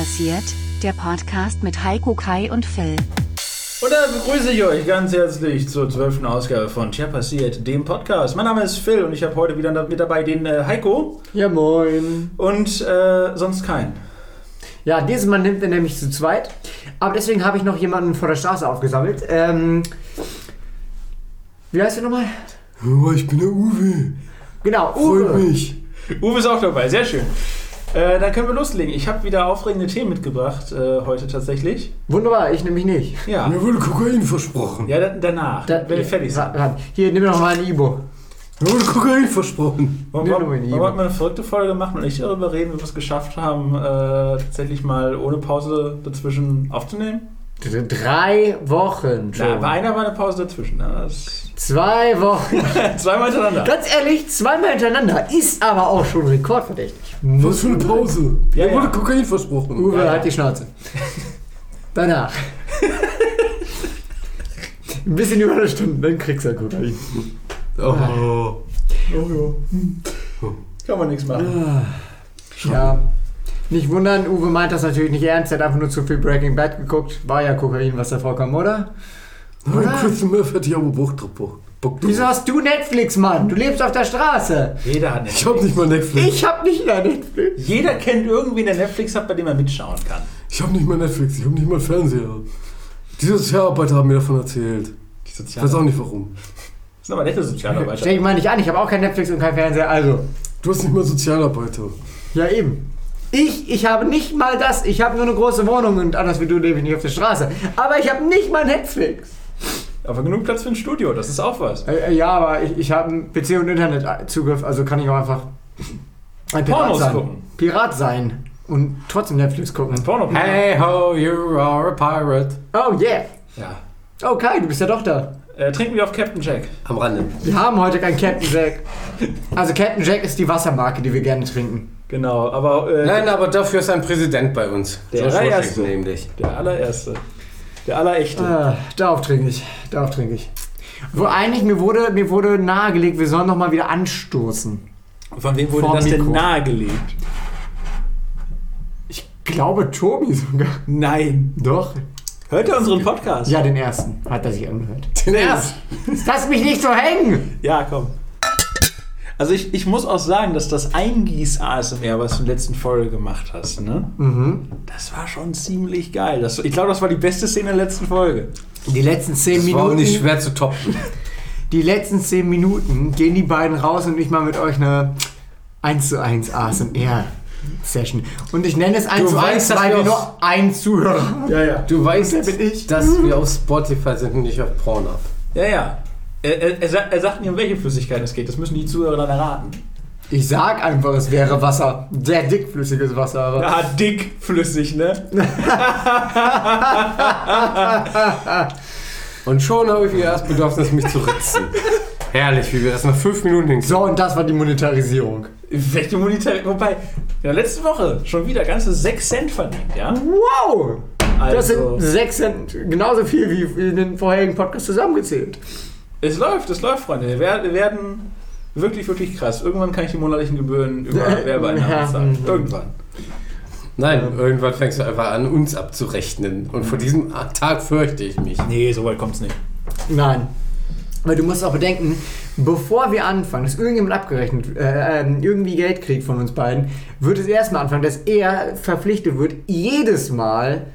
passiert? Der Podcast mit Heiko, Kai und Phil. Und da begrüße ich euch ganz herzlich zur zwölften Ausgabe von Tja passiert, dem Podcast. Mein Name ist Phil und ich habe heute wieder mit dabei den äh, Heiko Ja, moin. und äh, sonst keinen. Ja, dieses Mal nimmt er nämlich zu zweit. Aber deswegen habe ich noch jemanden vor der Straße aufgesammelt. Ähm, wie heißt du nochmal? Oh, ich bin der Uwe. Genau, Freut Uwe. mich. Uwe ist auch dabei, sehr schön. Äh, dann können wir loslegen. Ich habe wieder aufregende Themen mitgebracht äh, heute tatsächlich. Wunderbar, ich nämlich nicht. Ja, Mir wurde Kokain versprochen. ja da, danach, Da- wenn wir fertig sind. Hier, nimm doch mal ein Ibo. Mir wurde Kokain versprochen. Wollen Nee, wir, eine verrückte Folge machen und nicht darüber reden, wie wir es geschafft haben, äh, tatsächlich mal ohne Pause dazwischen aufzunehmen? Drei Wochen Ja, schon. bei einer war eine Pause dazwischen. Ne? Das Zwei Wochen. zweimal hintereinander. Ganz ehrlich, zweimal hintereinander ist aber auch schon rekordverdächtig. Was für eine Pause. Ja, Mir ja. wurde Kokain versprochen. Uwe, Ja, ja. halt die Schnauze. Danach. Ein bisschen über eine Stunde, dann kriegst du Kokain. Oh. Kann man nichts machen. Ja. Nicht wundern, Uwe meint das natürlich nicht ernst, er hat einfach nur zu viel Breaking Bad geguckt. War ja Kokain, was da vorkam, oder? Nein, Crystal Meth hätte ich aber Bock drauf. Bock drauf. Wieso hast du Netflix, Mann? Du lebst auf der Straße. Jeder hat Ich Netflix. hab nicht mal Netflix. Ich hab nicht mehr Netflix. Jeder kennt irgendwen, der Netflix hat, bei dem er mitschauen kann. Ich hab nicht mal Netflix. Ich hab nicht mal Fernseher. Diese Sozialarbeiter haben mir davon erzählt. Die Ich Sozial weiß auch nicht warum. Das sind aber nette Sozialarbeiter. Stell dich mal nicht an, ich habe auch kein Netflix und kein Fernseher, also. Du hast nicht mal Sozialarbeiter. Ja, eben. Ich, ich habe nicht mal das. Ich habe nur eine große Wohnung und anders wie du lebe ich nicht auf der Straße. Aber ich habe nicht mal Netflix. Aber genug Platz für ein Studio, das ist auch was. Äh, äh, ja, aber ich, ich habe einen PC- und Internetzugriff, also kann ich auch einfach ein Pirat Pornos sein. gucken. Pirat sein und trotzdem Netflix gucken. Porno. Hey ho, you are a pirate. Oh yeah. Ja. Okay, du bist ja doch da. Äh, trinken wir auf Captain Jack. Am Rande. Wir haben heute kein Captain Jack. Also Captain Jack ist die Wassermarke, die wir gerne trinken. Genau, aber äh, Nein, aber dafür ist ein Präsident bei uns. Der George allererste. Nämlich. der allererste. Der allerechte. Ah, darauf trinke ich. Darauf trinke ich. Wo eigentlich mir wurde, mir wurde nahegelegt, wir sollen noch mal wieder anstoßen. Von wem wurde Vor das denn Mikro. nahegelegt? Ich glaube Tobi sogar. Nein. Doch. Hört ihr unseren Podcast? Ja, den ersten hat er sich angehört. Den erst. Lass mich nicht so hängen! Ja, komm. Also ich, ich muss auch sagen, dass das Eingieß-ASMR, was du in der letzten Folge gemacht hast, ne? Mhm. Das war schon ziemlich geil. Das, ich glaube, das war die beste Szene in der letzten Folge. Die letzten zehn Das war auch Minuten. nicht schwer zu toppen. Die letzten 10 Minuten gehen die beiden raus und ich mal mit euch eine 1 zu 1 ASMR Session. Und ich nenne es 1 Du zu 1, weißt, dass weil wir nur ein Zuhörer haben. Ja, ja. Du weißt, Wer bin ich? dass wir auf Spotify sind und nicht auf Pornhub. Ja, ja. Er, er, er, sa- sagt nicht, um welche Flüssigkeit es geht. Das müssen die Zuhörer dann erraten. Ich sag einfach, es wäre Wasser. Sehr dickflüssiges Wasser. Aber Ja, dickflüssig, ne? Und schon habe ich wieder das Bedürfnis, mich zu ritzen. Herrlich, wie wir das nach fünf Minuten hinkriegen. so, und das war die Monetarisierung. Welche Monetär... Wobei, in der letzten Woche schon wieder ganze 6 Cent verdient, ja? Wow! Das Also, sind 6 Cent, genauso viel wie in den vorherigen Podcast zusammengezählt. Es läuft, es läuft, Freunde. Wir werden, wir werden wirklich, wirklich krass. Irgendwann kann ich die monatlichen Gebühren über Werbeeinnahmen zahlen. Irgendwann. Nein, irgendwann fängst du einfach an, uns abzurechnen. Und vor diesem Tag fürchte ich mich. Nee, so weit kommt's nicht. Nein. Weil du musst auch bedenken, bevor wir anfangen, dass irgendjemand abgerechnet, äh, ähm, irgendwie Geld kriegt von uns beiden, wird es erstmal anfangen, dass er verpflichtet wird, jedes Mal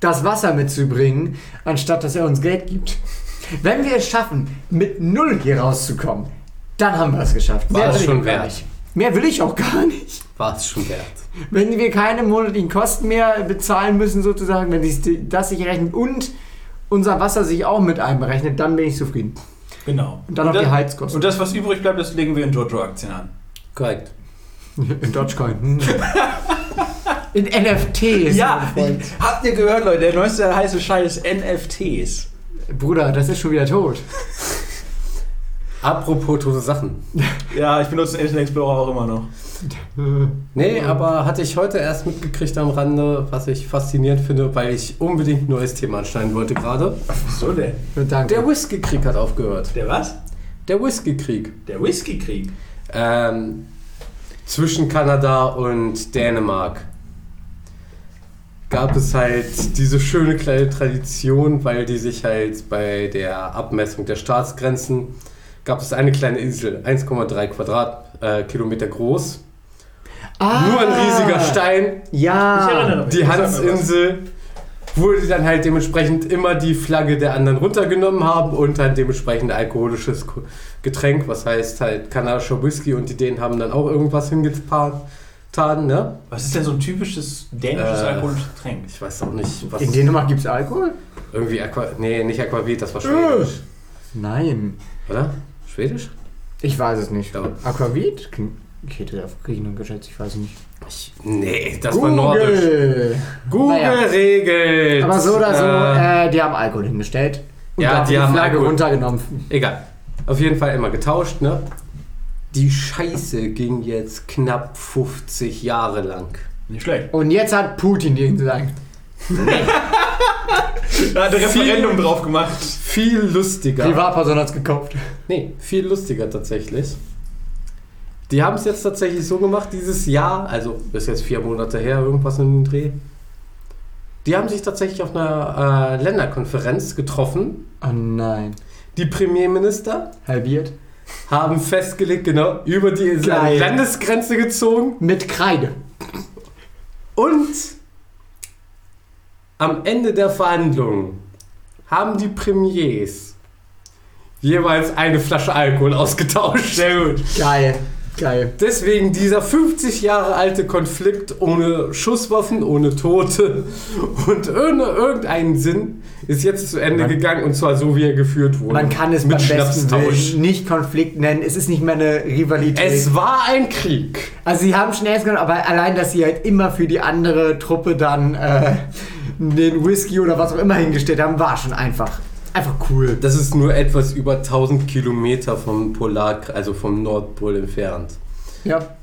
das Wasser mitzubringen, anstatt dass er uns Geld gibt. Wenn wir es schaffen, mit null hier rauszukommen, dann haben wir es geschafft. War es will ich schon auch wert. gar nicht. Mehr will ich auch gar nicht. War es schon wert. Wenn wir keine monatlichen Kosten mehr bezahlen müssen, sozusagen, wenn sich das sich rechnet und unser Wasser sich auch mit einberechnet, dann bin ich zufrieden. Genau. Und dann noch das, die Heizkosten. Und das, was übrig bleibt, das legen wir in Jojo-Aktien an. Korrekt. In Dogecoin. Hm. In NFTs. Ja, habt ihr gehört, Leute? Der neueste heiße Scheiß NFTs. Bruder, das ist schon wieder tot. Apropos tote Sachen. Ja, ich benutze den Internet Explorer auch immer noch. Nee, aber hatte ich heute erst mitgekriegt am Rande, was ich faszinierend finde, weil ich unbedingt ein neues Thema anschneiden wollte gerade. So denn? Danke. Der Whisky-Krieg hat aufgehört. Der was? Der Whisky-Krieg. Der Whisky-Krieg. Ähm, zwischen Kanada und Dänemark. Gab es halt diese schöne kleine Tradition, weil die sich halt bei der Abmessung der Staatsgrenzen gab es eine kleine Insel, 1,3 Quadratkilometer groß. Ah, Nur ein riesiger Stein, Ja. Die. Hansinsel, wo die dann halt dementsprechend immer die Flagge der anderen runtergenommen haben und dann dementsprechend alkoholisches Ko- Getränk, was heißt halt kanadischer Whisky und die Dänen haben dann auch irgendwas hingetan, ne? Was ist denn so ein typisches dänisches Äh, alkoholisches Getränk? Ich weiß auch nicht, was. In Dänemark gibt es Alkohol? Irgendwie Aqua. Nee, nicht Aquavit, das war Schwedisch. Nein. Oder? Schwedisch? Ich weiß es nicht. Ja. Aquavit? Ich hätte auf Griechenland geschätzt, ich weiß nicht. Ich, nee, das war Nordisch. Google. Google Naja. regelt. Aber so oder so, Äh, äh, die haben Alkohol hingestellt. Und Ja, dann die haben Flagge Alkohol. runtergenommen. egal. Auf jeden Fall immer getauscht, ne? Die Scheiße ging jetzt knapp 50 Jahre lang. Nicht schlecht. Und jetzt hat Putin den gesagt. Da hat ein Viel- Referendum drauf gemacht. Viel lustiger. Privatperson hat's gekauft. Nee, viel lustiger tatsächlich. Die haben es jetzt tatsächlich so gemacht, dieses Jahr, also ist jetzt vier Monate her, irgendwas in den Dreh. Die haben sich tatsächlich auf einer äh, Länderkonferenz getroffen. Oh nein. Die Premierminister Halbiert. Haben festgelegt, genau, über die Geil. Landesgrenze gezogen Mit Kreide. und am Ende der Verhandlungen haben die Premiers jeweils eine Flasche Alkohol ausgetauscht. Sehr gut. Geil. Geil. Deswegen dieser 50 Jahre alte Konflikt ohne Schusswaffen, ohne Tote und ohne irgendeinen Sinn ist jetzt zu Ende Man- gegangen und zwar so, wie er geführt wurde. Man kann es mit beim besten. Willen nicht Konflikt nennen. Es ist nicht mehr eine Rivalität. Es war ein Krieg. also sie haben schnell genommen, aber allein, dass sie halt immer für die andere Truppe dann äh, den Whisky oder was auch immer hingestellt haben, war schon einfach, einfach cool. Das ist nur etwas über 1000 Kilometer vom Polar, also vom Nordpol entfernt. Ja.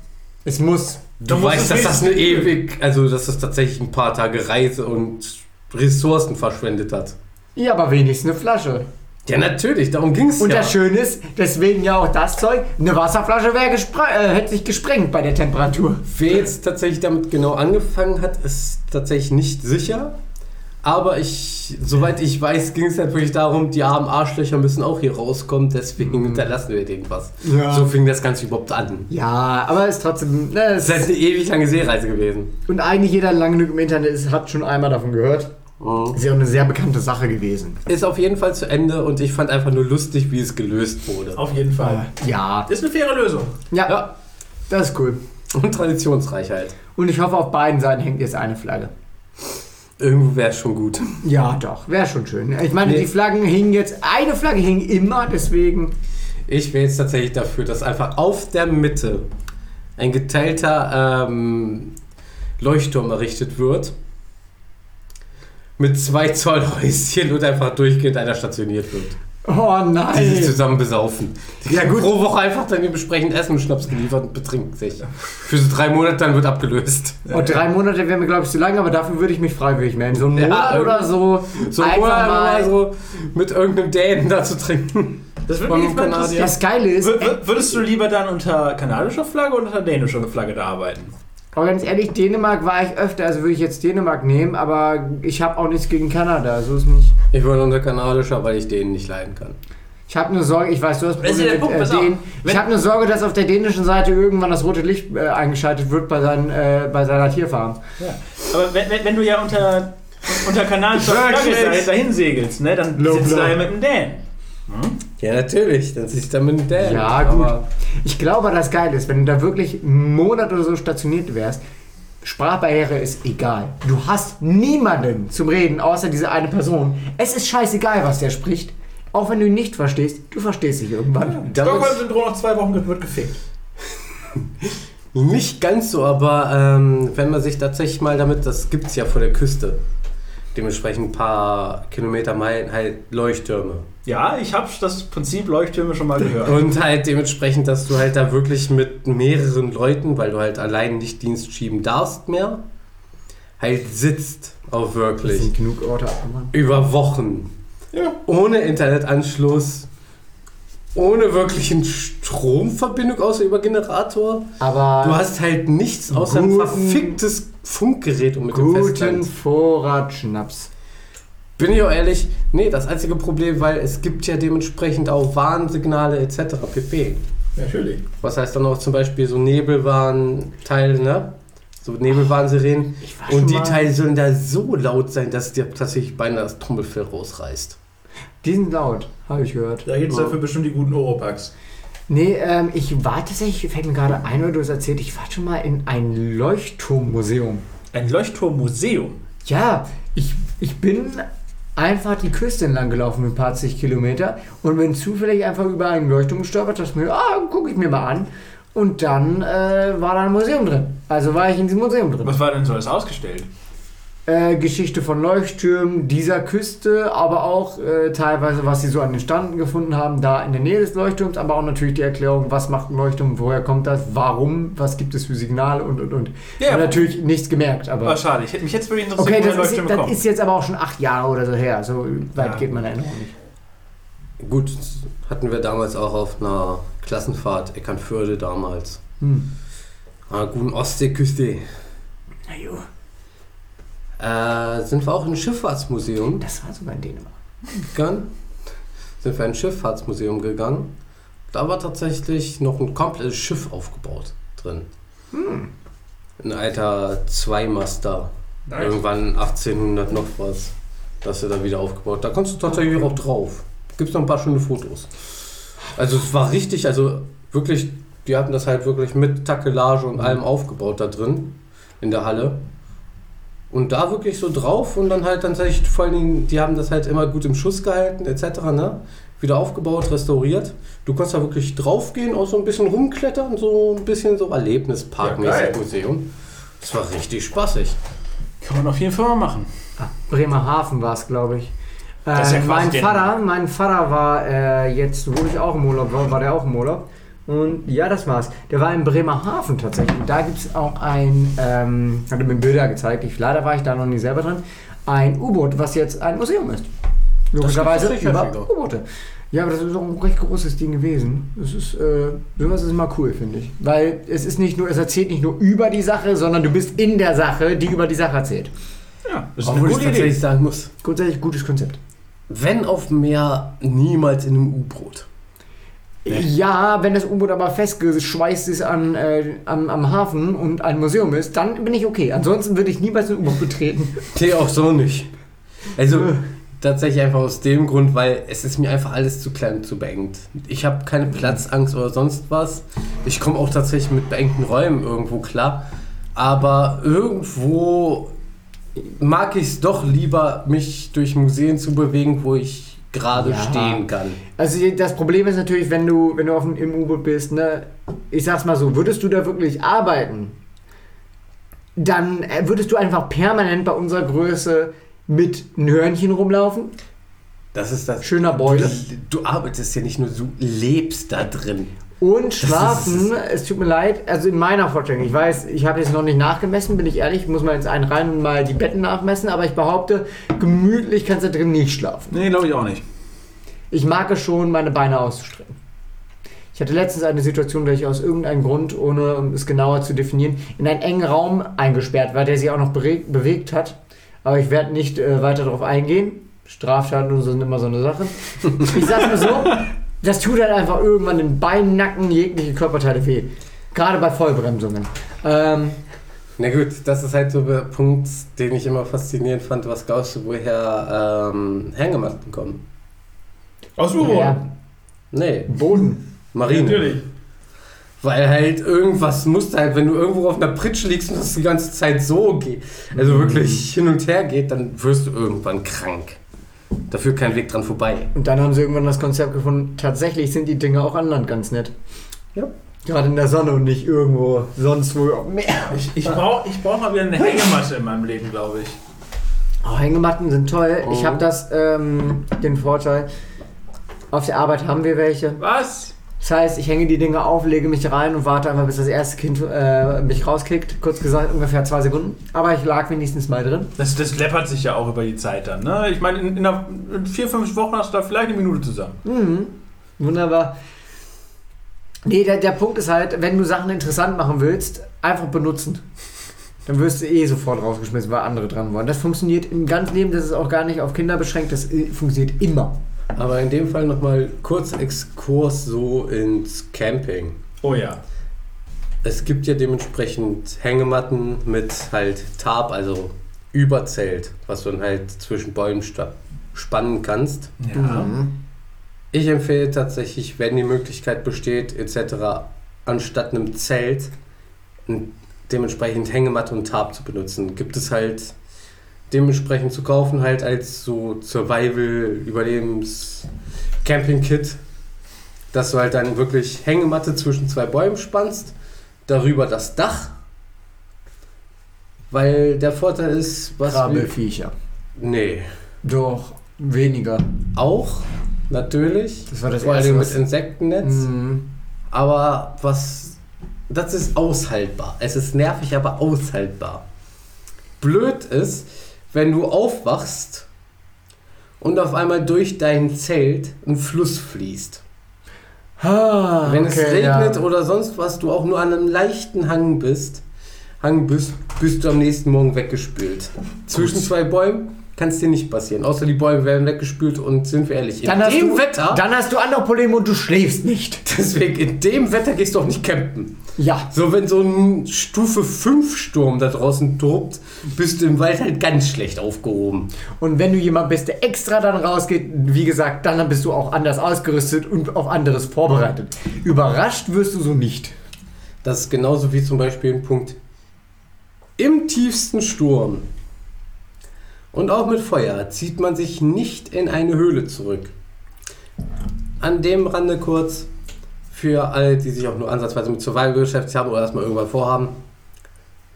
Es muss. Du, weißt, dass das eine ewig, also dass das tatsächlich ein paar Tage Reise und Ressourcen verschwendet hat. Ja, aber wenigstens eine Flasche. Ja, natürlich, darum ging es Und ja. das Schöne ist, deswegen ja auch das Zeug, eine Wasserflasche äh, hätte sich gesprengt bei der Temperatur. Wer jetzt tatsächlich damit genau angefangen hat, ist tatsächlich nicht sicher. Aber ich, soweit ich weiß, ging es halt wirklich darum, die armen Arschlöcher müssen auch hier rauskommen, deswegen hinterlassen wir denen was. Ja. So fing das Ganze überhaupt an. Ja, aber es ist trotzdem. Ne, es ist halt eine ewig lange Seereise gewesen. und eigentlich jeder, der lang genug im Internet ist, hat schon einmal davon gehört. Ist ja auch eine sehr bekannte Sache gewesen. Ist auf jeden Fall zu Ende und ich fand einfach nur lustig, wie es gelöst wurde. Auf jeden Fall. Ja. Das ist eine faire Lösung. Ja, Ja, das ist cool. und traditionsreich halt. Und ich hoffe, auf beiden Seiten hängt jetzt eine Flagge. Irgendwo wäre es schon gut. Ja, doch. Wäre schon schön. Ich meine, Nee. die Flaggen hingen jetzt. Eine Flagge hing immer, deswegen. Ich wäre jetzt tatsächlich dafür, dass einfach auf der Mitte ein geteilter ähm, Leuchtturm errichtet wird. Mit zwei Zoll Häuschen und einfach durchgehend einer stationiert wird. Oh Die sich nein. zusammen besaufen. Die Ja, gut. pro Woche einfach dann dementsprechend Essen und Schnaps geliefert und betrinken sich. Für so drei Monate dann wird abgelöst. Und drei Monate wären mir, glaube ich, zu lang, aber dafür würde ich mich freiwillig melden. So Ja, Monat irgendwie. oder so. So einfach oder mal. so mit irgendeinem Dänen da zu trinken. Das würde mich. Das Geile ist, Wür- wür- Würdest du lieber dann unter kanadischer Flagge oder unter dänischer Flagge da arbeiten? Aber ganz ehrlich, Dänemark war ich öfter, also würde ich jetzt Dänemark nehmen, aber ich habe auch nichts gegen Kanada, so ist nicht. Ich wollte unter kanadischer, weil ich Dänen nicht leiden kann. Ich habe eine Sorge, ich weiß, du hast Probleme mit äh. Wenn- Ich habe eine Sorge, dass auf der dänischen Seite irgendwann das rote Licht äh, eingeschaltet wird bei, seinen, äh, bei seiner Tierfarm. Ja. Aber wenn, wenn, wenn du ja unter, unter kanadischer Flagge Wirklich? da- dahin segelst, ne, dann Low sitzt du da ja mit dem Dänen. Ja, natürlich. Dann sitze ich da mit dem Dänen. Ja, gut. Ich glaube, das Geile ist, wenn du da wirklich einen Monat oder so stationiert wärst, Sprachbarriere ist egal. Du hast niemanden zum Reden, außer diese eine Person. Es ist scheißegal, was der spricht. Auch wenn du ihn nicht verstehst, du verstehst dich irgendwann. damit Stockholm-Syndrom nach zwei Wochen wird gefickt. nicht ganz so, aber ähm, wenn man sich tatsächlich mal damit, das gibt es ja vor der Küste, dementsprechend ein paar Kilometer, Meilen halt Leuchttürme. Ja, ich habe das Prinzip Leuchttürme schon mal gehört. Und halt dementsprechend, dass du halt da wirklich mit mehreren Leuten, weil du halt allein nicht Dienst schieben darfst mehr, halt sitzt auch wirklich sind genug Orte abgemacht. über Wochen Ja. ohne Internetanschluss ohne wirklichen Stromverbindung außer über Generator. Aber Du hast halt nichts außer ein Guten- verficktes Funkgerät und mit dem guten Festland. Vorrat Schnaps. Bin ich auch ehrlich, nee, das einzige Problem, weil es gibt ja dementsprechend auch Warnsignale etc. pp. Natürlich. Was heißt dann auch zum Beispiel so Nebelwarnteile, ne? So Nebelwarnsirenen. Und die mal- Teile sollen da so laut sein, dass dir tatsächlich beinahe das Trommelfell rausreißt. Die sind laut, habe ich gehört. Da gibt es dafür bestimmt die guten Oropax. Nee, ähm, ich war tatsächlich, fällt mir gerade ein, oder du hast erzählt, ich war schon mal in ein Leuchtturmmuseum. Ein Leuchtturmmuseum. Ja, ich, ich bin einfach die Küste entlang gelaufen mit ein paar zig Kilometer und bin zufällig einfach über einen Leuchtturm gestolpert, dachte mir, ah, gucke ich mir mal an. Und dann äh, war da ein Museum drin. Also war ich in diesem Museum drin. Was war denn so alles ausgestellt? Äh, Geschichte von Leuchttürmen dieser Küste, aber auch äh, teilweise, was sie so an den Standen gefunden haben, da in der Nähe des Leuchtturms, aber auch natürlich die Erklärung, was macht ein Leuchtturm, woher kommt das, warum, was gibt es für Signale und und und. Ja. Und natürlich nichts gemerkt, aber. War schade. Ich hätte mich jetzt wirklich interessiert, Okay, wo der das ist, Leuchtturm das kommt. ist jetzt aber auch schon acht Jahre oder so her. So weit Ja. geht meine Erinnerung nicht. Gut, hatten wir damals auch auf einer Klassenfahrt Eckernförde damals. Hm. An der guten Ostseeküste. Na jo, Äh, sind wir auch in ein Schifffahrtsmuseum das war sogar in Dänemark. gegangen. Sind wir in ein Schifffahrtsmuseum gegangen. Da war tatsächlich noch ein komplettes Schiff aufgebaut drin. Ein alter Zweimaster. Nice. Irgendwann 1800 noch was. Das ist da wieder aufgebaut. Da kommst du tatsächlich auch drauf. Gibt noch ein paar schöne Fotos. Also es war richtig, also wirklich, die hatten das halt wirklich mit Takelage und allem aufgebaut da drin in der Halle. Und da wirklich so drauf und dann halt dann tatsächlich vor allen Dingen, die haben das halt immer gut im Schuss gehalten etc. Ne? Wieder aufgebaut, restauriert. Du konntest da wirklich draufgehen, auch so ein bisschen rumklettern, so ein bisschen so Ja, Erlebnisparkmäßig geil. Museum. Das war richtig spaßig. Kann man auf jeden Fall mal machen. Ah, Bremerhaven war es, glaube ich. Ist ja Äh, quasi mein, Vater, mein Vater war äh, jetzt, wo ich auch im Urlaub war, war der auch im Urlaub. Und ja, das war's. Der war in Bremerhaven tatsächlich. Und da gibt es auch ein, ähm, hat er mir Bilder gezeigt. Ich, leider war ich da noch nie selber drin. Ein U-Boot, was jetzt ein Museum ist. Logischerweise über. U-Boote. Ja, aber das ist auch ein recht großes Ding gewesen. Das ist, äh, sowas ist immer cool, finde ich. Weil es ist nicht nur, es erzählt nicht nur über die Sache, sondern du bist in der Sache, die über die Sache erzählt. Ja, das ist eine Obwohl ich gute Idee. tatsächlich sagen muss, Grundsätzlich gutes Konzept. wenn auf dem Meer, niemals in einem U-Boot. Ja, wenn das U-Boot aber festgeschweißt ist an, äh, am, am Hafen und ein Museum ist, dann bin ich okay. Ansonsten würde ich niemals ein U-Boot betreten. Nee, auch so nicht. Also tatsächlich einfach aus dem Grund, weil es ist mir einfach alles zu klein und zu beengt. Ich habe keine Platzangst oder sonst was. Ich komme auch tatsächlich mit beengten Räumen irgendwo klar. Aber irgendwo mag ich es doch lieber, mich durch Museen zu bewegen, wo ich gerade Ja. stehen kann. Also das Problem ist natürlich, wenn du, wenn du auf dem, im U-Boot bist, ne, ich sag's mal so, würdest du da wirklich arbeiten, dann äh, würdest du einfach permanent bei unserer Größe mit einem Hörnchen rumlaufen. Das ist das. Schöner Beule. Du, du arbeitest ja nicht nur, du lebst da drin. Und schlafen, es tut mir leid, also in meiner Vorstellung, ich weiß, ich habe jetzt noch nicht nachgemessen, bin ich ehrlich, muss mal ins einen rein und mal die Betten nachmessen, aber ich behaupte, gemütlich kannst du drin nicht schlafen. Nee, glaube ich auch nicht. Ich mag es schon, meine Beine auszustrecken. Ich hatte letztens eine Situation, da ich aus irgendeinem Grund, ohne es genauer zu definieren, in einen engen Raum eingesperrt war, der sich auch noch bewegt hat. Aber ich werde nicht äh, weiter darauf eingehen. Straftaten und so sind immer so eine Sache. Ich sag's mal so, das tut halt einfach irgendwann den Beinen, Nacken, jegliche Körperteile weh. Gerade bei Vollbremsungen. Ähm, Na gut, das ist halt so der Punkt, den ich immer faszinierend fand. Was glaubst du, woher ähm, Hängematten kommen? Aus U-Boot. ja, Nee, Boden. Marine. Natürlich. Weil halt irgendwas musste halt, wenn du irgendwo auf einer Pritsche liegst und das die ganze Zeit so geht, also wirklich hin und her geht, dann wirst du irgendwann krank. Dafür kein Weg dran vorbei. Und dann haben sie irgendwann das Konzept gefunden, tatsächlich sind die Dinge auch an Land ganz nett. Ja. Gerade in der Sonne und nicht irgendwo sonst wo Meer. Ich, ich brauche ich brauch mal wieder eine Hängematte in meinem Leben, glaube ich. Oh, Hängematten sind toll. Ich Mhm. habe das, ähm, den Vorteil, auf der Arbeit haben wir welche. Was? Das heißt, ich hänge die Dinge auf, lege mich rein und warte einfach, bis das erste Kind äh, mich rauskickt. Kurz gesagt, ungefähr zwei Sekunden. Aber ich lag wenigstens mal drin. Das, das läppert sich ja auch über die Zeit dann. Ne? Ich meine, in, in, einer- in vier, fünf Wochen hast du da vielleicht eine Minute zusammen. Mhm. Wunderbar. Nee, der, der Punkt ist halt, wenn du Sachen interessant machen willst, einfach benutzen. Dann wirst du eh sofort rausgeschmissen, weil andere dran wollen. Das funktioniert im ganzen Leben, das ist auch gar nicht auf Kinder beschränkt, das äh, funktioniert immer. Aber in dem Fall nochmal kurz Exkurs so ins Camping. Oh ja. Es gibt ja dementsprechend Hängematten mit halt Tarp, also Überzelt, was du dann halt zwischen Bäumen spannen kannst. Ja. Mhm. Ich empfehle tatsächlich, wenn die Möglichkeit besteht, etc., anstatt einem Zelt dementsprechend Hängematte und Tarp zu benutzen. Gibt es halt dementsprechend zu kaufen, halt als so Survival-Überlebens-Camping-Kit, dass du halt dann wirklich Hängematte zwischen zwei Bäumen spannst, darüber das Dach, weil der Vorteil ist, was Krabbelfiecher. Nee, Doch, weniger. auch natürlich, Das war das vor allem mit Insektennetz. Mhm. Aber was. Das ist aushaltbar. Es ist nervig, aber aushaltbar. Blöd ist, wenn du aufwachst und auf einmal durch dein Zelt ein Fluss fließt. Ah, wenn es okay, regnet ja. oder sonst was, du auch nur an einem leichten Hang bist, Hang bist, bist du am nächsten Morgen weggespült. Zwischen zwei Bäumen kann es dir nicht passieren. Außer die Bäume werden weggespült und sind wir ehrlich, in Dann dem du, Wetter, dann hast du andere Probleme und du schläfst nicht. deswegen in dem Wetter gehst du auch nicht campen. Ja. So, wenn so ein Stufe 5 Sturm da draußen tobt, bist du im Wald halt ganz schlecht aufgehoben. Und wenn du jemand bist, der extra dann rausgeht, wie gesagt, dann bist du auch anders ausgerüstet und auf anderes vorbereitet. Überrascht wirst du so nicht. Das ist genauso wie zum Beispiel ein Punkt im tiefsten Sturm und auch mit Feuer zieht man sich nicht in eine Höhle zurück. An dem Rande kurz für alle, die sich auch nur ansatzweise mit Survival beschäftigt haben oder das mal irgendwann vorhaben.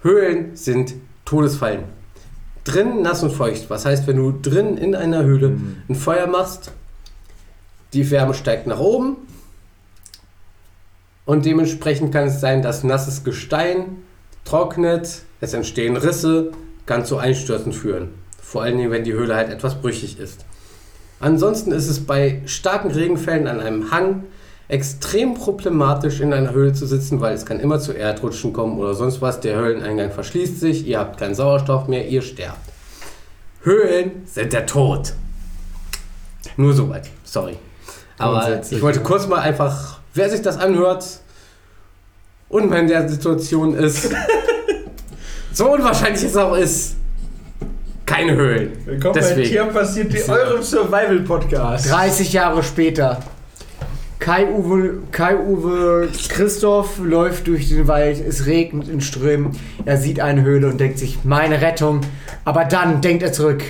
Höhlen sind Todesfallen. Drin nass und feucht. Was heißt, wenn du drin in einer Höhle ein Feuer machst, die Wärme steigt nach oben und dementsprechend kann es sein, dass nasses Gestein trocknet, es entstehen Risse, kann zu Einstürzen führen. Vor allen Dingen, wenn die Höhle halt etwas brüchig ist. Ansonsten ist es bei starken Regenfällen an einem Hang extrem problematisch in einer Höhle zu sitzen, weil es kann immer zu Erdrutschen kommen oder sonst was. Der Höhleneingang verschließt sich, ihr habt keinen Sauerstoff mehr, ihr sterbt. Höhlen sind der Tod. Nur soweit, sorry. Aber ich wollte kurz mal einfach, wer sich das anhört und man in der Situation ist, so unwahrscheinlich es auch ist, keine Höhlen. Willkommen bei Deswegen. Tier passiert die eurem Survival-Podcast. 30 Jahre später. Kai-Uwe Kai -Uwe Christoph läuft durch den Wald, es regnet in Strömen, er sieht eine Höhle und denkt sich, meine Rettung. Aber dann denkt er zurück,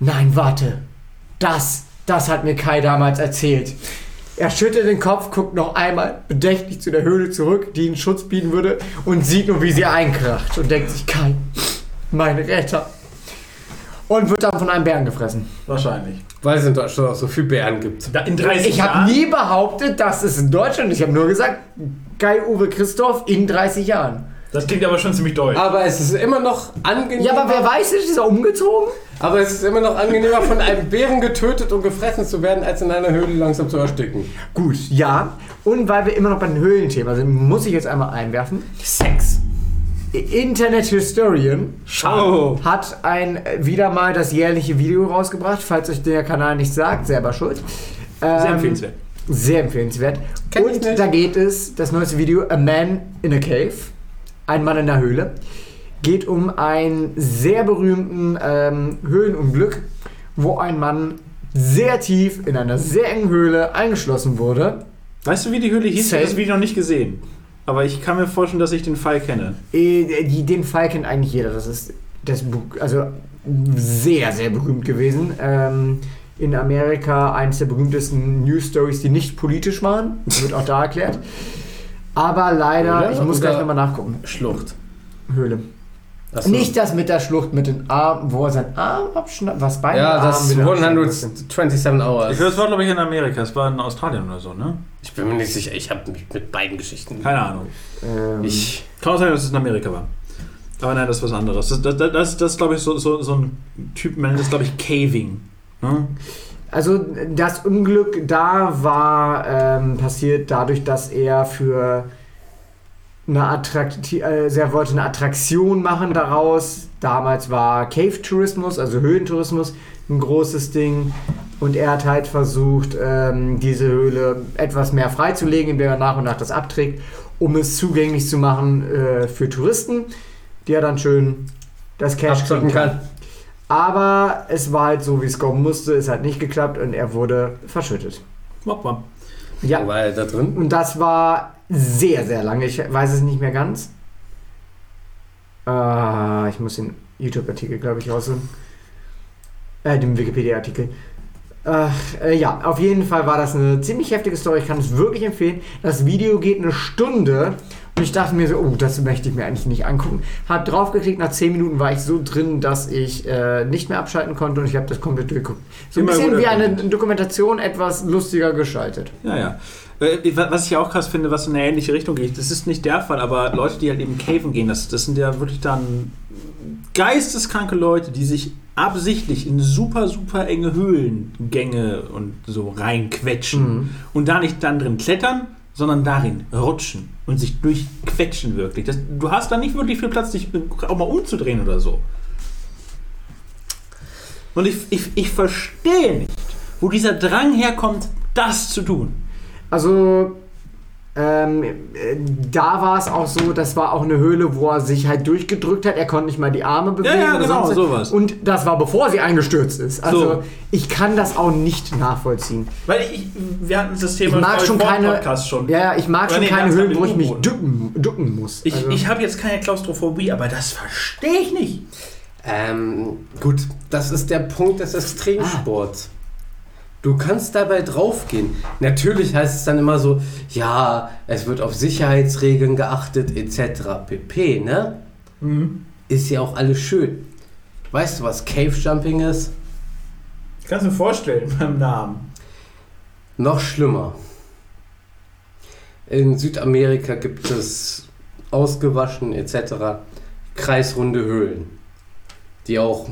nein, warte, das, das hat mir Kai damals erzählt. Er schüttelt den Kopf, guckt noch einmal bedächtig zu der Höhle zurück, die ihm Schutz bieten würde, und sieht nur, wie sie einkracht und denkt sich, Kai, mein Retter. Und wird dann von einem Bären gefressen. Wahrscheinlich. Weil es in Deutschland auch so viele Bären gibt. Da in 30 Ich habe nie behauptet, dass es in Deutschland ist. Ich habe nur gesagt, Kai-Uwe Christoph in 30 Jahren. Das klingt aber schon ziemlich deutsch. Aber es ist immer noch angenehmer. Ja, aber wer weiß, ist er umgezogen? aber es ist immer noch angenehmer, von einem Bären getötet und gefressen zu werden, als in einer Höhle langsam zu ersticken. Gut, ja. Und weil wir immer noch bei den Höhlenthema sind, muss ich jetzt einmal einwerfen. Sex. Internet Historian Oh. hat ein äh, wieder mal das jährliche Video rausgebracht. Falls euch der Kanal nicht sagt, selber schuld. Ähm, Sehr empfehlenswert. Sehr empfehlenswert. Kenn ich Und da geht es, das neueste Video, A Man in a Cave, ein Mann in der Höhle, geht um einen sehr berühmten ähm, Höhlenunglück, wo ein Mann sehr tief in einer sehr engen Höhle eingeschlossen wurde. Weißt du, wie die Höhle hieß? Ich Safe. habe das Video noch nicht gesehen. Aber ich kann mir vorstellen, dass ich den Fall kenne. Äh, die, den Fall kennt eigentlich jeder. Das ist das, also sehr, sehr berühmt gewesen. Ähm, in Amerika eines der berühmtesten News Stories, die nicht politisch waren. Das wird auch da erklärt. Aber leider, Höhle ich muss gleich nochmal nachgucken. Schlucht. Höhle. Achso. Nicht das mit der Schlucht mit den Armen, wo er seinen Arm abschneidet, was beide Ja, das musste. 127 Hours. Ich glaube, das war, glaube ich, in Amerika. Es war in Australien oder so, ne? Ich bin mir nicht sicher, ich habe mich mit beiden Geschichten. Keine Ahnung. Ähm, Ich. Kann auch sein, dass es in Amerika war. Aber nein, das ist was anderes. Das, das, das, das, das ist, glaube ich, so, so, so ein Typ, man nennt das, glaube ich, Caving. Ne? Also das Unglück da war ähm, passiert dadurch, dass er für eine Attrakti äh, er wollte eine Attraktion machen daraus. Damals war Cave-Tourismus, also Höhlentourismus, ein großes Ding. Und er hat halt versucht, ähm, diese Höhle etwas mehr freizulegen, indem er nach und nach das abträgt, um es zugänglich zu machen äh, für Touristen, die er dann schön das Cash kriegen kann. Aber es war halt so, wie es kommen musste. Es hat nicht geklappt und er wurde verschüttet. Wop, wop. Ja, War er da drin? und das war sehr, sehr lange. Ich weiß es nicht mehr ganz. Ah, ich muss den YouTube-Artikel, glaube ich, raussuchen. Äh, den Wikipedia-Artikel. Ach, äh, ja, auf jeden Fall war das eine ziemlich heftige Story. Ich kann es wirklich empfehlen. Das Video geht eine Stunde. Und ich dachte mir so, oh, das möchte ich mir eigentlich nicht angucken. Hab draufgeklickt, nach 10 Minuten war ich so drin, dass ich äh, nicht mehr abschalten konnte und ich habe das komplett durchgeguckt. So ein Immer bisschen wie eine. Dokumentation, etwas lustiger gestaltet. Ja, ja. Was ich auch krass finde, was in eine ähnliche Richtung geht, das ist nicht der Fall, aber Leute, die halt eben caven gehen, das, das sind ja wirklich dann geisteskranke Leute, die sich absichtlich in super, super enge Höhlengänge und so reinquetschen Mhm. und da nicht dann drin klettern, sondern darin rutschen und sich durchquetschen wirklich. Das, du hast da nicht wirklich viel Platz, dich auch mal umzudrehen oder so. Und ich, ich, ich verstehe nicht, wo dieser Drang herkommt, das zu tun. Also, ähm, äh, da war es auch so, das war auch eine Höhle, wo er sich halt durchgedrückt hat. Er konnte nicht mal die Arme bewegen. ja, oder genau, sonst- sowas. Und das war bevor sie eingestürzt ist. Also, So. ich kann das auch nicht nachvollziehen. Weil ich, ich wir hatten das Ich Thema mag im schon keine, Podcast schon. ja, ja, ich mag Oder schon nee, keine Höhlen, mit wo ich mich ducken, ducken muss. Ich, Also, ich habe jetzt keine Klaustrophobie, aber das verstehe ich nicht. Ähm, gut, das ist der Punkt des Extremsports. Du kannst dabei draufgehen. Natürlich heißt es dann immer so, ja, es wird auf Sicherheitsregeln geachtet, etc. pp, ne? Ist ja auch alles schön. Weißt du, was Cave Jumping ist? Kannst du mir vorstellen beim Namen. Noch schlimmer. In Südamerika gibt es ausgewaschen etc. kreisrunde Höhlen, die auch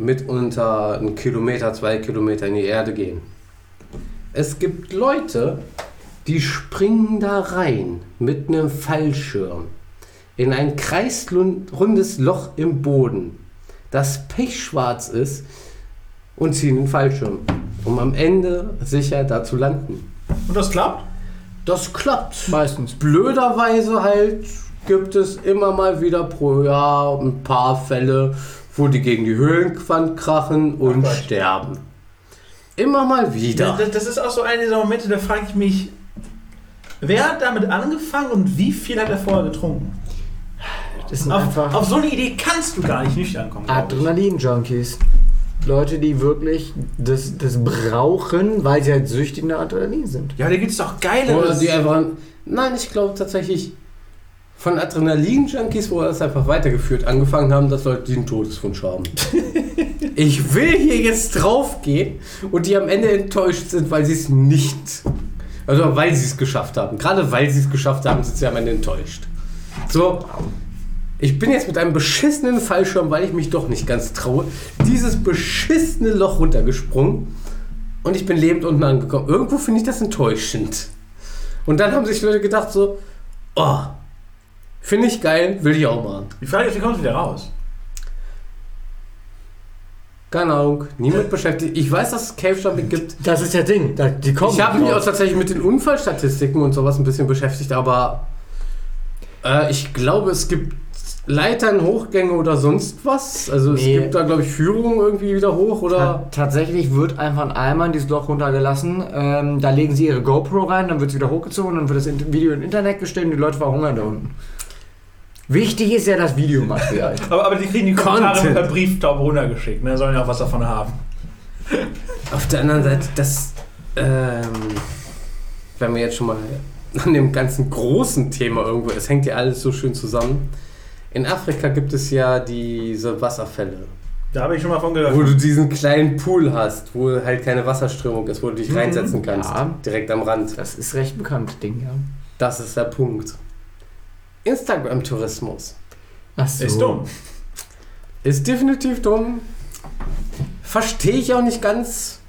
mitunter einen Kilometer, zwei Kilometer in die Erde gehen. Es gibt Leute, die springen da rein mit einem Fallschirm in ein kreisrundes Loch im Boden, das pechschwarz ist, und ziehen den Fallschirm, um am Ende sicher da zu landen. Und das klappt? Das klappt. meistens. Blöderweise halt gibt es immer mal wieder pro Jahr ein paar Fälle, wo die gegen die Höhlenwand krachen und Gott. sterben. Immer mal wieder. Das, das ist auch so einer dieser Momente, da frage ich mich, wer hat damit angefangen und wie viel hat er vorher getrunken? Das Auf, einfach auf so eine Idee kannst du gar nicht nüchtern kommen. Adrenalin-Junkies. Leute, die wirklich das, das brauchen, weil sie halt süchtig nach Adrenalin sind. Ja, da gibt es doch Oder geile. die einfach. Nein, ich glaube tatsächlich von Adrenalin-Junkies, wo das einfach weitergeführt angefangen haben, dass Leute einen Todeswunsch haben. ich will hier jetzt draufgehen und die am Ende enttäuscht sind, weil sie es nicht. Also weil sie es geschafft haben. Gerade weil sie es geschafft haben, sind sie am Ende enttäuscht. So, ich bin jetzt mit einem beschissenen Fallschirm, weil ich mich doch nicht ganz traue, dieses beschissene Loch runtergesprungen und ich bin lebend unten angekommen. Irgendwo finde ich das enttäuschend. Und dann haben sich Leute gedacht so, oh, finde ich geil, will ich auch machen. Die Frage ist, wie kommst du wieder raus? Keine Ahnung, niemand beschäftigt. Ich weiß, dass es Cave Jumping gibt. Das ist der Ding. Da, die kommen Ich habe mich auch tatsächlich mit den Unfallstatistiken und sowas ein bisschen beschäftigt, aber äh, ich glaube, es gibt Leitern, Hochgänge oder sonst was. Also Nee. es gibt da, glaube ich, Führungen irgendwie wieder hoch Ta oder. tatsächlich wird einfach ein Eimer in dieses Loch runtergelassen. Ähm, da legen sie ihre GoPro rein, dann wird es wieder hochgezogen, dann wird das In- Video ins Internet gestellt und die Leute verhungern da unten. Wichtig ist ja das Videomaterial. Aber, aber die kriegen die Kommentare Content. per Brieftaube runtergeschickt. Ne? Sollen ja auch was davon haben. Auf der anderen Seite, das, ähm, wenn wir jetzt schon mal an dem ganzen großen Thema irgendwo, es hängt ja alles so schön zusammen. In Afrika gibt es ja diese Wasserfälle, Da habe ich schon mal von gehört. wo du diesen kleinen Pool hast, wo halt keine Wasserströmung ist, wo du dich Mhm. reinsetzen kannst, Ja. direkt am Rand. Das ist recht bekannt, Ding, ja. Das ist der Punkt. Instagram-Tourismus Ach so. Ist dumm. ist definitiv dumm. Verstehe ich auch nicht ganz.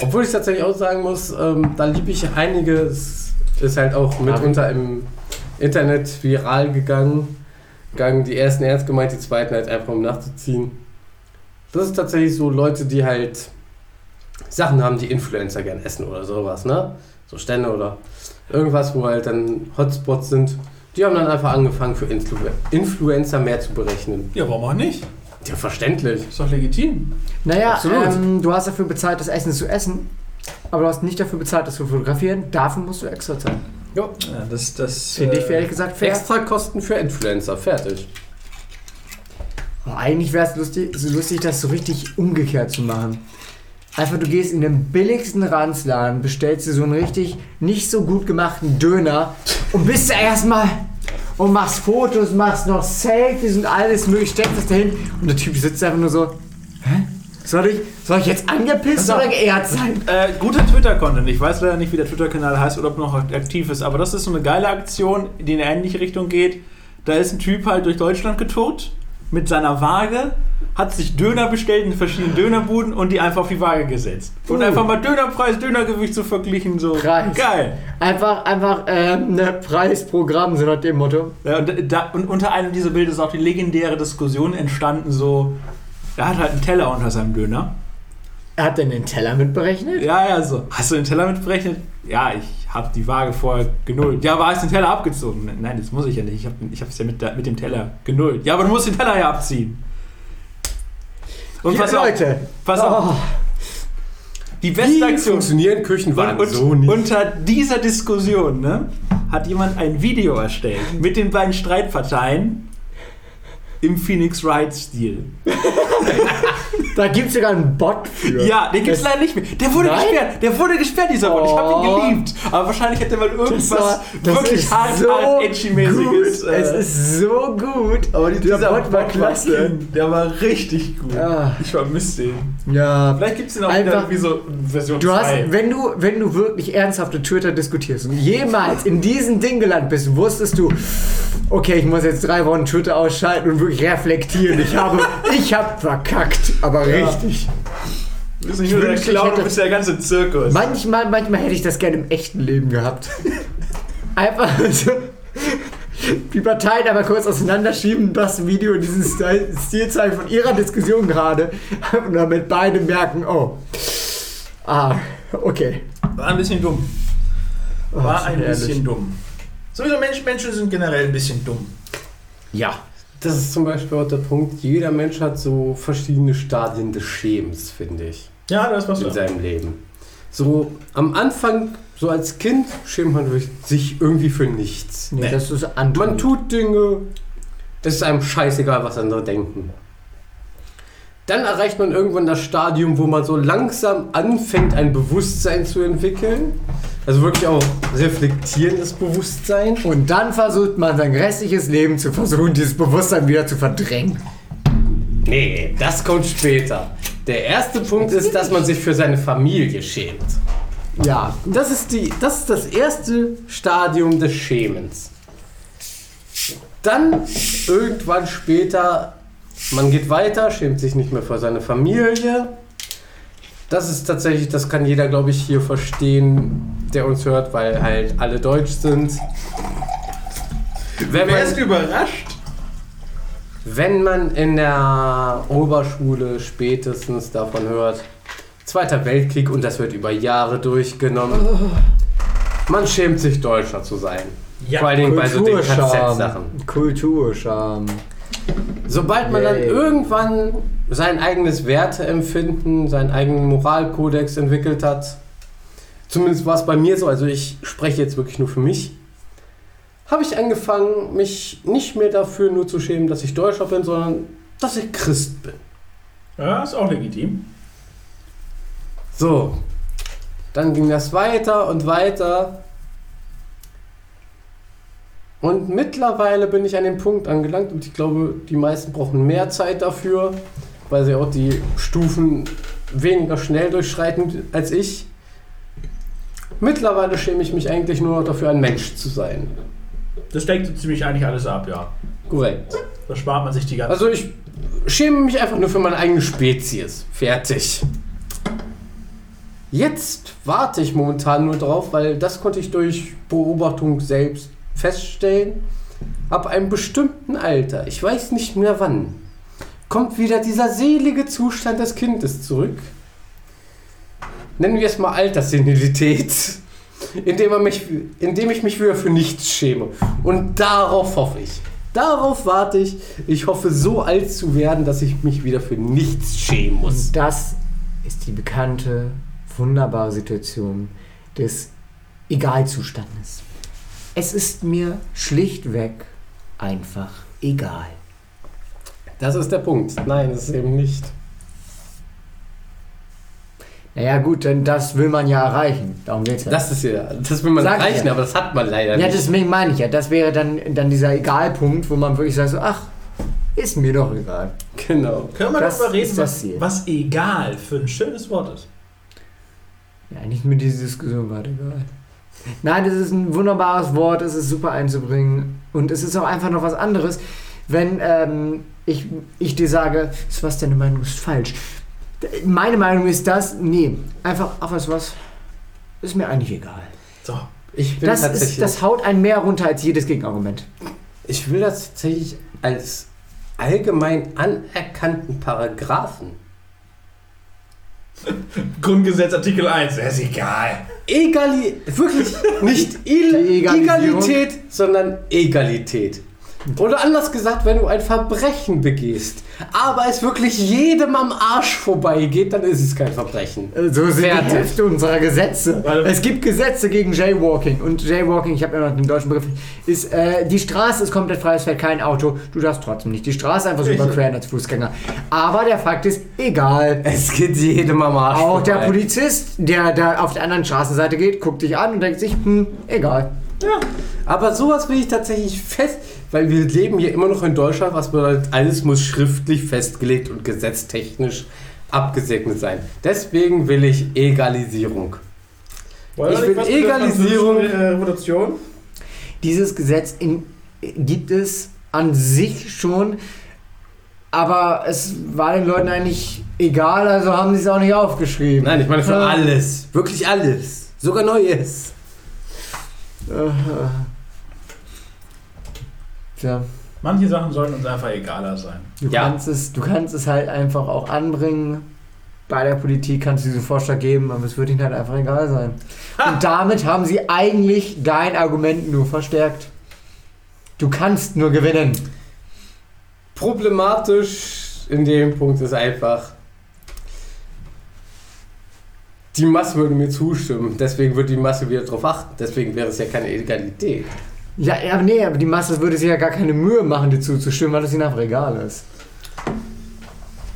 Obwohl ich tatsächlich auch sagen muss, ähm, da liebe ich einiges, ist halt auch mitunter im Internet viral gegangen. gegangen. Die ersten ernst gemeint, die zweiten halt einfach um nachzuziehen. Das ist tatsächlich so Leute, die halt Sachen haben, die Influencer gern essen oder sowas, ne? So Stände oder irgendwas, wo halt dann Hotspots sind. Die haben dann einfach angefangen, für Influ Influencer mehr zu berechnen. Ja, warum auch nicht? Ja, verständlich. Ist doch legitim. Naja, ähm, du hast dafür bezahlt, das Essen zu essen, aber du hast nicht dafür bezahlt, das zu fotografieren. Dafür musst du extra zahlen. Ja. Ja, das, das Finde ich äh, ehrlich gesagt fair. Extra Kosten für Influencer, fertig. Oh, eigentlich wäre es lustig, so lustig, das so richtig umgekehrt zu machen. Einfach, du gehst in den billigsten Ranzladen, bestellst dir so einen richtig nicht so gut gemachten Döner und bist erstmal und machst Fotos, machst noch Selfies und alles mögliche, steckst das dahin und der Typ sitzt einfach nur so, hä? Soll ich, soll ich jetzt angepisst oder geehrt sein? Äh, guter Twitter-Content. Ich weiß leider nicht, wie der Twitter-Kanal heißt oder ob noch aktiv ist, aber das ist so eine geile Aktion, die in eine ähnliche Richtung geht. Da ist ein Typ halt durch Deutschland getourt mit seiner Waage, hat sich Döner bestellt in verschiedenen Dönerbuden und die einfach auf die Waage gesetzt. Und Uh. einfach mal Dönerpreis, Dönergewicht zu verglichen, so. Preis. Geil. Einfach, einfach ähm, ne Preisprogramm, so nach dem Motto. Ja, und, da, und unter einem dieser Bilder ist auch die legendäre Diskussion entstanden, so. Er hat halt einen Teller unter seinem Döner. Er hat denn den Teller mitberechnet? Ja, ja, so. Hast du den Teller mitberechnet? Ja, ich habe die Waage vorher genullt. Ja, aber hast du den Teller abgezogen? Nein, das muss ich ja nicht. Ich habe ich es ja mit, mit dem Teller genullt. Ja, aber du musst den Teller ja abziehen. Und Hier, pass auf, Leute. pass auf, Oh, die beste Wie Aktion. funktionieren Küchenwagen und so nicht? unter dieser Diskussion ne, hat jemand ein Video erstellt mit den beiden Streitparteien im Phoenix Wright-Stil. da gibt es sogar einen Bot für. Ja, den gibt's Das- leider nicht mehr. Der wurde Nein? gesperrt. Der wurde gesperrt, dieser Bot. Ich habe ihn Oh. geliebt. Aber wahrscheinlich hätte mal irgendwas war- das wirklich hart, so hart edgy-mäßiges. gut. Es ist so gut. aber dieser Bot war klasse. king. Der war richtig gut. Ah. Ich vermisse den. Ja. Vielleicht gibt es den auch Einfach- wieder wie so Version Du hast, 2. wenn du, wenn du wirklich ernsthaft in Twitter diskutierst und jemals in diesem Ding gelandet bist, wusstest du, okay, ich muss jetzt drei Wochen Twitter ausschalten und wirklich reflektieren. Ich habe, ich habe verkackt, aber Ja. richtig. Du bist nicht nur der Clown, du bist der ganze Zirkus. Manchmal, manchmal hätte ich das gerne im echten Leben gehabt. Einfach so. Die Parteien aber kurz auseinanderschieben, das Video, diesen Stil- Stilzeichen von ihrer Diskussion gerade, und damit beide merken, oh. Ah, okay. War ein bisschen dumm. War Oh, ein herrlich. bisschen dumm. Sowieso Menschen, Menschen sind generell ein bisschen dumm. Ja. Das ist zum Beispiel auch der Punkt, jeder Mensch hat so verschiedene Stadien des Schämens, finde ich, Ja, das war's. in seinem Leben. So am Anfang, so als Kind, schämt man sich irgendwie für nichts. Nee, Nee. das ist Anton. Man tut Dinge, es ist einem scheißegal, was andere denken. Dann erreicht man irgendwann das Stadium, wo man so langsam anfängt, ein Bewusstsein zu entwickeln. Also wirklich auch reflektierendes Bewusstsein. Und dann versucht man sein restliches Leben zu versuchen, dieses Bewusstsein wieder zu verdrängen. Nee, das kommt später. Der erste Punkt ist, dass man sich für seine Familie schämt. Ja. Das ist, die, das, ist das erste Stadium des Schämens. Dann irgendwann später, man geht weiter, schämt sich nicht mehr für seine Familie. Das ist tatsächlich, das kann jeder, glaube ich, hier verstehen, der uns hört, weil halt alle deutsch sind. Wenn Wer ist überrascht? wenn man in der Oberschule spätestens davon hört, Zweiter Weltkrieg und das wird über Jahre durchgenommen. Man schämt sich, Deutscher zu sein. Ja, Vor allen Dingen bei so den Kulturscham. KZ-Sachen. Kulturscham. Sobald man dann Yay. irgendwann sein eigenes Werteempfinden, seinen eigenen Moralkodex entwickelt hat, zumindest war es bei mir so, also ich spreche jetzt wirklich nur für mich, habe ich angefangen, mich nicht mehr dafür nur zu schämen, dass ich Deutscher bin, sondern dass ich Christ bin. Ja, ist auch legitim. So, dann ging das weiter und weiter. Und mittlerweile bin ich an dem Punkt angelangt und ich glaube, die meisten brauchen mehr Zeit dafür, weil sie auch die Stufen weniger schnell durchschreiten als ich. Mittlerweile schäme ich mich eigentlich nur noch dafür, ein Mensch zu sein. Das deckt so ziemlich eigentlich alles ab, ja. Korrekt. Da spart man sich die ganze Also ich schäme mich einfach nur für meine eigene Spezies. Fertig. Jetzt warte ich momentan nur drauf, weil das konnte ich durch Beobachtung selbst feststellen. Ab einem bestimmten Alter, ich weiß nicht mehr wann, kommt wieder dieser selige Zustand des Kindes zurück. Nennen wir es mal Alterssenilität, indem, er mich, indem ich mich wieder für nichts schäme. Und darauf hoffe ich. Darauf warte ich. Ich hoffe, so alt zu werden, dass ich mich wieder für nichts schämen muss. Das ist die bekannte, wunderbare Situation des Egalzustandes. Es ist mir schlichtweg einfach egal. Das ist der Punkt. Nein, das ist eben nicht. Naja gut, denn das will man ja erreichen. Darum geht's ja. Das ist ja, das will man Sag ich erreichen, ja. aber das hat man leider ja, nicht. deswegen meine ich ja, das wäre dann, dann dieser Egalpunkt, wo man wirklich sagt so, ach, ist mir doch egal. Genau. Können wir Das darüber reden, was, was egal für ein schönes Wort ist? Ja, nicht mit dieser Diskussion war egal. Nein, das ist ein wunderbares Wort, es ist super einzubringen. Und es ist auch einfach noch was anderes, wenn ähm, ich, ich dir sage, was deine Meinung ist falsch. Meine Meinung ist das, nee, einfach, ach was, was, ist mir eigentlich egal. So. Ich will Das, tatsächlich. ist, das haut einen mehr runter als jedes Gegenargument. ich will das tatsächlich als allgemein anerkannten Paragraphen. Grundgesetz Artikel 1, ist egal. Egali wirklich nicht Il. Egalität, sondern Egalität. Oder anders gesagt, wenn du ein Verbrechen begehst, aber es wirklich jedem am Arsch vorbeigeht, dann ist es kein Verbrechen. So sind die Fertig. Hälfte unserer Gesetze. Es gibt Gesetze gegen Jaywalking. Und Jaywalking, ich habe ja noch den deutschen Begriff, ist, äh, die Straße ist komplett frei, es fährt kein Auto. Du darfst trotzdem nicht die Straße einfach so Richtig. überqueren als Fußgänger. Aber der Fakt ist, egal. Es geht jedem am Arsch Auch der vorbei. Polizist, der da auf der anderen Straßenseite geht, guckt dich an und denkt sich, hm, egal. Aber sowas will ich tatsächlich fest, weil wir leben hier immer noch in Deutschland, was bedeutet, alles muss schriftlich festgelegt und gesetztechnisch abgesegnet sein. Deswegen will ich Egalisierung. Ich will Egalisierung. Revolution. Dieses Gesetz in, gibt es an sich schon, aber es war den Leuten eigentlich egal, also haben sie es auch nicht aufgeschrieben. Nein, ich meine für Ja. alles. Wirklich alles. Sogar Neues. Äh, Tja, Manche Sachen sollten uns einfach egaler sein. du, Ja. kannst es, du kannst es halt einfach auch anbringen. Bei der Politik kannst du diesen Vorschlag geben, aber es wird ihnen halt einfach egal sein. Und damit haben sie eigentlich dein Argument nur verstärkt. Du kannst nur gewinnen. Problematisch in dem Punkt ist einfach, die Masse würde mir zustimmen. Deswegen würde die Masse wieder darauf achten. Deswegen wäre es ja keine Egalität. Ja, aber nee, aber die Masse würde sich ja gar keine Mühe machen, dir zuzustimmen, weil es ihnen einfach egal ist.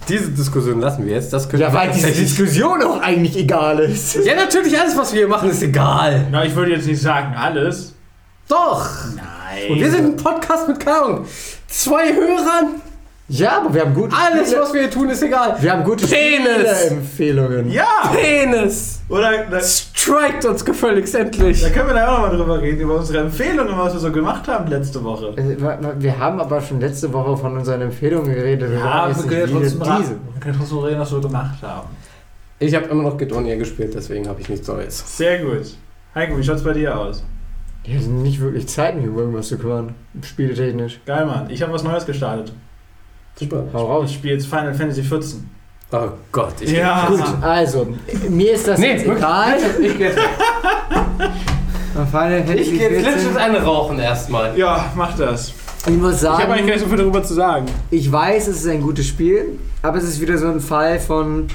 Diese Diskussion lassen wir jetzt. Das könnte Ja, weil diese Diskussion auch eigentlich egal ist. Ja, natürlich, alles, was wir hier machen, ist egal. Na, ich würde jetzt nicht sagen alles. Doch. Nein. Und wir sind ein Podcast mit, keine Ahnung, zwei Hörern. Ja, aber wir haben gute Alles, Spiele- was wir hier tun, ist egal. wir haben gute. Empfehlungen. Ja! Penis. Oder da, Strikt uns gefälligst endlich. da können wir da auch nochmal drüber reden, über unsere Empfehlungen, was wir so gemacht haben letzte Woche. Äh, Wir haben aber schon letzte Woche von unseren Empfehlungen geredet. Wir Ja, wir können ja trotzdem, diese. wir können trotzdem reden, was wir gemacht haben. Ich habe immer noch Gedonia gespielt, deswegen habe ich nichts Neues. Sehr gut. Heiko, wie schaut's bei dir aus? Hier sind nicht wirklich Zeit, mich über irgendwas zu kümmern. Spieletechnisch. Geil, Mann. Ich habe was Neues gestartet. Super. Hau raus. Ich spiele jetzt Final Fantasy 14. Oh Gott, ich Ja. Gut, also, mir ist das Nee, jetzt wirklich, egal. Ich gehe Final Fantasy ich geh jetzt 14. letztens eine rauchen erstmal. Ja, mach das. Ich muss Ich habe eigentlich sagen, gar nicht so viel darüber zu sagen. ich weiß, es ist ein gutes Spiel, aber es ist wieder so ein Fall von,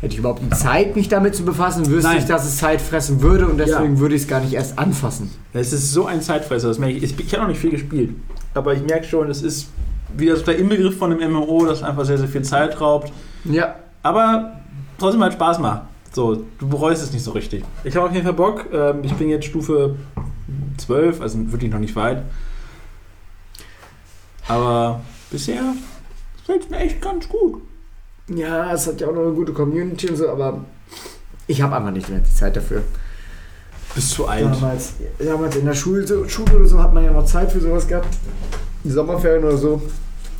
hätte ich überhaupt die Zeit, mich damit zu befassen, wüsste Nein. ich, dass es Zeit fressen würde und deswegen würde ich es gar nicht erst anfassen. Es ist so ein Zeitfresser. Das merke ich. Ich, ich habe noch nicht viel gespielt. Aber ich merke schon, es ist wieder so der Inbegriff von einem MMO, das einfach sehr, sehr viel Zeit raubt. Ja, Aber trotzdem halt Spaß macht. So, du bereust es nicht so richtig. Ich habe auf jeden Fall Bock. Ähm, ich bin jetzt Stufe 12, also wirklich noch nicht weit. Aber bisher gefällt es mir echt ganz gut. ja, es hat ja auch noch eine gute Community und so, aber ich habe einfach nicht mehr die Zeit dafür. Bist zu alt. Damals, damals in der Schule, so, Schule oder so hat man ja noch Zeit für sowas gehabt. Die Sommerferien oder so.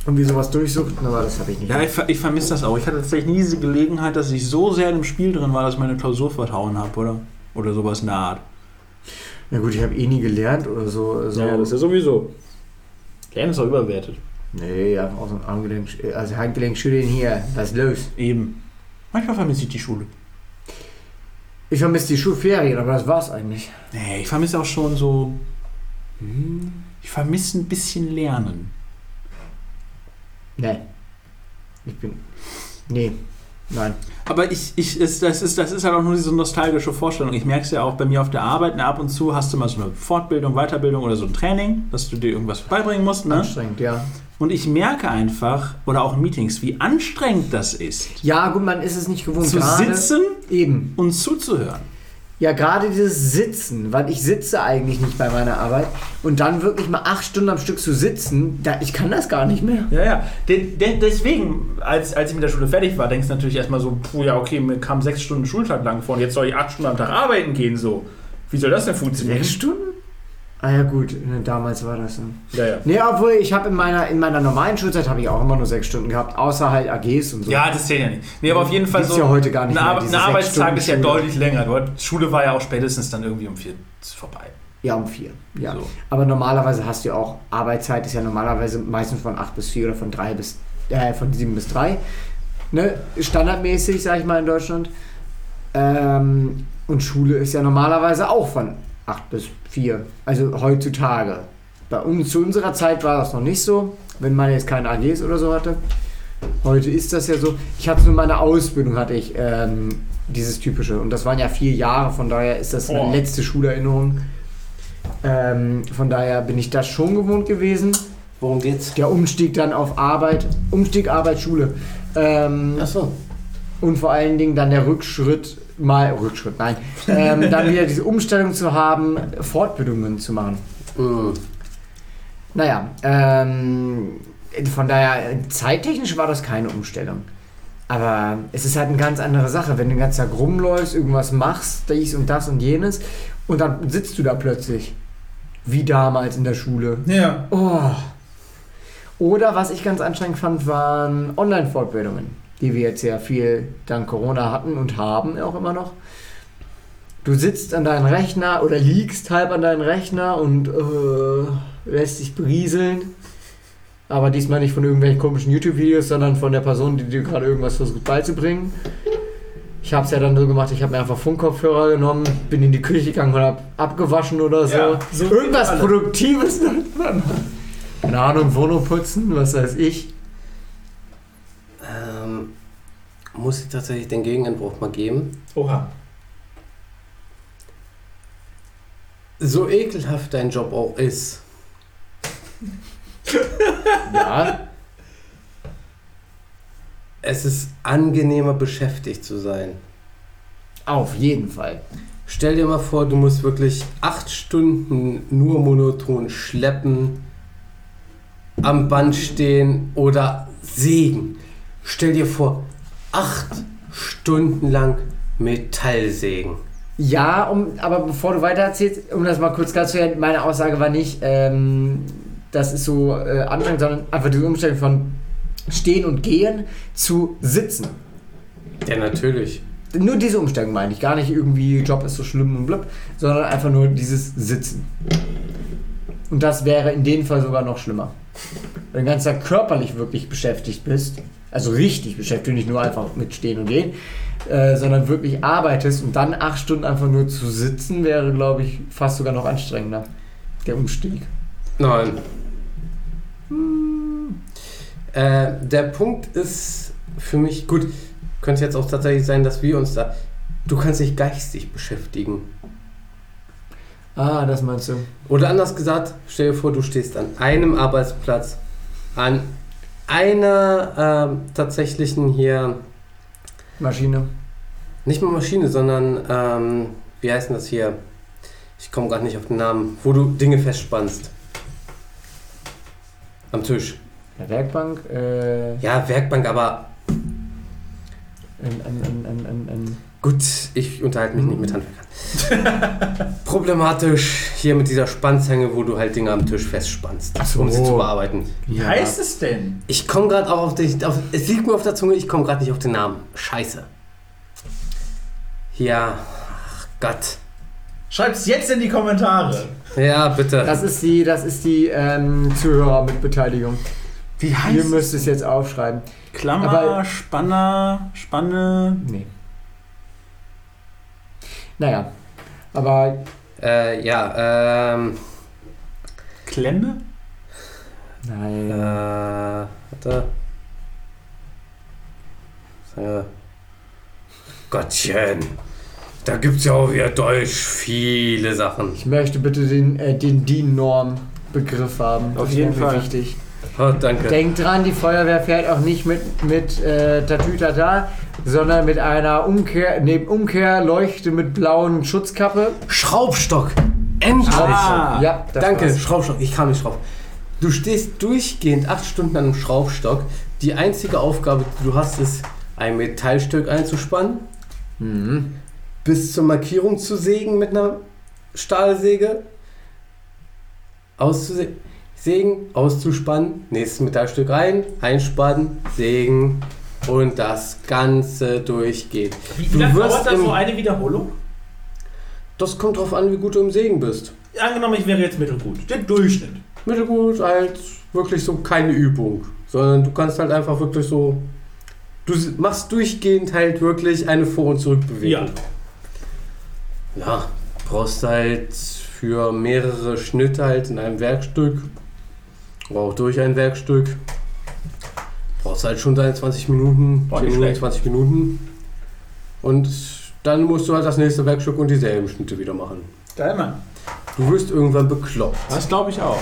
Irgendwie sowas durchsuchten, aber das habe ich nicht. Ja, ich, ver- ich vermisse das auch. Ich hatte tatsächlich nie diese Gelegenheit, dass ich so sehr im Spiel drin war, dass ich meine Klausur verhauen habe, oder? Oder sowas in der Art. Na gut, ich habe eh nie gelernt oder so. so. ja sowieso. Lernen ist auch überwertet. Nee, einfach aus dem Armgelenk, also Handgelenk schütteln hier. Was ist los? Eben. Manchmal vermisse ich die Schule. Ich vermisse die Schulferien, aber das war's eigentlich. Nee, ich vermisse auch schon so. hm, Ich vermisse ein bisschen Lernen. Nee. Ich bin. Nee. Nein. Aber ich, ich, es, das, ist, das ist halt auch nur diese nostalgische Vorstellung. Ich merke es ja auch bei mir auf der Arbeit. Ne, ab und zu hast du mal so eine Fortbildung, Weiterbildung oder so ein Training, dass du dir irgendwas beibringen musst. Ne? Anstrengend, ja. Und ich merke einfach, oder auch in Meetings, wie anstrengend das ist, Ja, gut, man ist es nicht gewohnt. zu sitzen Eben. und zuzuhören. Ja, gerade dieses Sitzen, weil ich sitze eigentlich nicht bei meiner Arbeit und dann wirklich mal acht Stunden am Stück zu sitzen, da, ich kann das gar nicht mehr. Ja, ja. De, de, deswegen, als, als ich mit der Schule fertig war, denkst du natürlich erstmal so, puh, ja, okay, mir kam sechs Stunden Schultag lang vor und jetzt soll ich acht Stunden am Tag arbeiten gehen, so. Wie soll das denn funktionieren? Sechs Stunden? Ah ja gut, ne, damals war das so. Ja, ja. Nee, obwohl ich habe in meiner, in meiner normalen Schulzeit habe ich auch immer nur sechs Stunden gehabt, außer halt AGs und so. Ja, das zählt ja nicht. Nee, aber auf jeden Fall Gibt's so. ja heute gar nicht ein, mehr, Ar- ein Arbeitstag ist ja deutlich länger. Dort, Schule war ja auch spätestens dann irgendwie um vier vorbei. Ja, um vier. Ja. So. Aber normalerweise hast du ja auch, Arbeitszeit ist ja normalerweise meistens von acht bis vier oder von drei bis, äh, von sieben bis drei. Ne? Standardmäßig, sag ich mal, in Deutschland. Ähm, und Schule ist ja normalerweise auch von acht bis vier. Also heutzutage. Bei uns, zu unserer Zeit war das noch nicht so, wenn man jetzt keine AGs oder so hatte. Heute ist das ja so. Ich hatte nur in meiner Ausbildung hatte ich ähm, dieses typische. Und das waren ja vier Jahre, von daher ist das Oh. eine letzte Schulerinnerung. Ähm, von daher bin ich das schon gewohnt gewesen. Worum geht's? Der Umstieg dann auf Arbeit, Umstieg Arbeit, Schule. Ähm, Achso. und vor allen Dingen dann der Rückschritt, mal Rückschritt, nein, ähm, dann wieder diese Umstellung zu haben, Fortbildungen zu machen. Mhm. Naja, ähm, von daher, zeittechnisch war das keine Umstellung. Aber es ist halt eine ganz andere Sache, wenn du den ganzen Tag rumläufst, irgendwas machst, dies und das und jenes, und dann sitzt du da plötzlich. Wie damals in der Schule. Ja. Oh. Oder was ich ganz anstrengend fand, waren Online-Fortbildungen, die wir jetzt ja viel dank Corona hatten und haben auch immer noch. Du sitzt an deinem Rechner oder liegst halb an deinem Rechner und äh, lässt dich berieseln. Aber diesmal nicht von irgendwelchen komischen YouTube-Videos, sondern von der Person, die dir gerade irgendwas versucht beizubringen. Ich habe es ja dann so gemacht, ich habe mir einfach Funkkopfhörer genommen, bin in die Küche gegangen und habe abgewaschen oder so. Ja, so Irgendwas. Produktives. Keine Ahnung, Wohnung putzen, was weiß ich. Muss ich tatsächlich den Gegenentwurf mal geben. Oha. So ekelhaft dein Job auch ist, Ja. es ist angenehmer beschäftigt zu sein. Auf jeden Fall. Stell dir mal vor, du musst wirklich acht Stunden nur monoton schleppen, am Band stehen oder sägen. Stell dir vor, acht Stunden lang Metall sägen. Ja, um, aber bevor du weiter erzählst, um das mal kurz klar zu werden, meine Aussage war nicht, ähm, das ist so äh, anstrengend, sondern einfach die Umstellung von Stehen und Gehen zu Sitzen. Ja, natürlich. Nur diese Umstellung meine ich, gar nicht irgendwie Job ist so schlimm und blub, sondern einfach nur dieses Sitzen. Und das wäre in dem Fall sogar noch schlimmer. Wenn du den ganzen Tag körperlich wirklich beschäftigt bist, also richtig beschäftigt, nicht nur einfach mit Stehen und Gehen, äh, sondern wirklich arbeitest und dann acht Stunden einfach nur zu sitzen, wäre, glaube ich, fast sogar noch anstrengender. Der Umstieg. Nein. Äh, der Punkt ist für mich, gut, könnte jetzt auch tatsächlich sein, dass wir uns da. Du kannst dich geistig beschäftigen. Ah, das meinst du. Oder anders gesagt, stell dir vor, du stehst an einem Arbeitsplatz, an einer ähm, tatsächlichen hier, Maschine. nicht mal Maschine, sondern, ähm, wie heißt denn das hier? Ich komme gerade nicht auf den Namen, wo du Dinge festspannst. Am Tisch. Eine Werkbank. Äh, Ja, Werkbank, aber ein, ein, ein, ein, ein, ein Gut, ich unterhalte mich nicht mit Handwerkern. Problematisch hier mit dieser Spannzange, wo du halt Dinge am Tisch festspannst, so. um sie zu bearbeiten. Wie Ja. heißt es denn? Ich komme gerade auch auf, den, auf. Es liegt mir auf der Zunge, ich komme gerade nicht auf den Namen. Scheiße. Ja, ach Gott. Schreibt es jetzt in die Kommentare. Ja, bitte. Das ist die, das ist die ähm, Zuhörer mit Beteiligung. Wie Ihr heißt müsst es jetzt aufschreiben. Klammer, Aber- Spanner, Spanne. Nee. Naja. Aber äh, ja, ähm. Klemme? Äh, nein. warte. Äh, Gottchen. Da gibt's ja auch wieder Deutsch viele Sachen. Ich möchte bitte den, äh, den DIN-Norm-Begriff haben. Auf Das jeden Fall. wichtig. Oh, danke. Denkt dran, die Feuerwehr fährt auch nicht mit, mit äh, Tatütata, sondern mit einer Umkehr, nee, Umkehrleuchte mit blauen Schutzkappe. Schraubstock. Endlich. Ah. ja, Danke, war's. Schraubstock. Ich kam nicht drauf. Du stehst durchgehend acht Stunden an einem Schraubstock. Die einzige Aufgabe, die du hast, ist, ein Metallstück einzuspannen, Mhm. bis zur Markierung zu sägen mit einer Stahlsäge, auszusägen, sägen, auszuspannen, nächstes Metallstück rein, einspannen, sägen und das Ganze durchgeht. Wie Du lange wirst dauert das im- so eine Wiederholung? Das kommt drauf an, wie gut du im Sägen bist. Angenommen, ich wäre jetzt mittelgut. Der Durchschnitt. Mittelgut halt wirklich so keine Übung, sondern du kannst halt einfach wirklich so. Du machst durchgehend halt wirklich eine Vor- und Zurückbewegung. Ja, brauchst halt für mehrere Schnitte halt in einem Werkstück oder auch durch ein Werkstück. Brauchst halt schon deine 20 Minuten, Boah, 10 nicht Minuten, schlecht. 20 Minuten. Und dann musst du halt das nächste Werkstück und dieselben Schnitte wieder machen. Geil, Mann. Du wirst irgendwann bekloppt. Das glaube ich auch.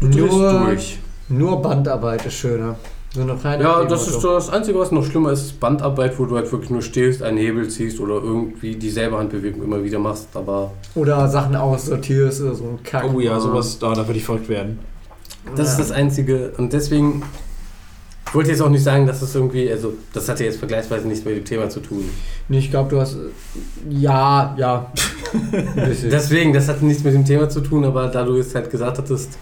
Du Nur, durch. nur Bandarbeit ist schöner. So eine kleine Ja, das ist so das Einzige, was noch schlimmer ist, Bandarbeit, wo du halt wirklich nur stehst, einen Hebel ziehst oder irgendwie dieselbe Handbewegung immer wieder machst. Aber Oder Sachen aussortierst oder so ein Kack. Oh ja, sowas, da, da würde ich verrückt werden. das ist das Einzige. Und deswegen ich wollte jetzt auch nicht sagen, dass es irgendwie, also das hat ja jetzt vergleichsweise nichts mit dem Thema zu tun. Nee, ich glaube, du hast. Ja, ja. Deswegen, das hat nichts mit dem Thema zu tun, aber da du jetzt halt gesagt hattest,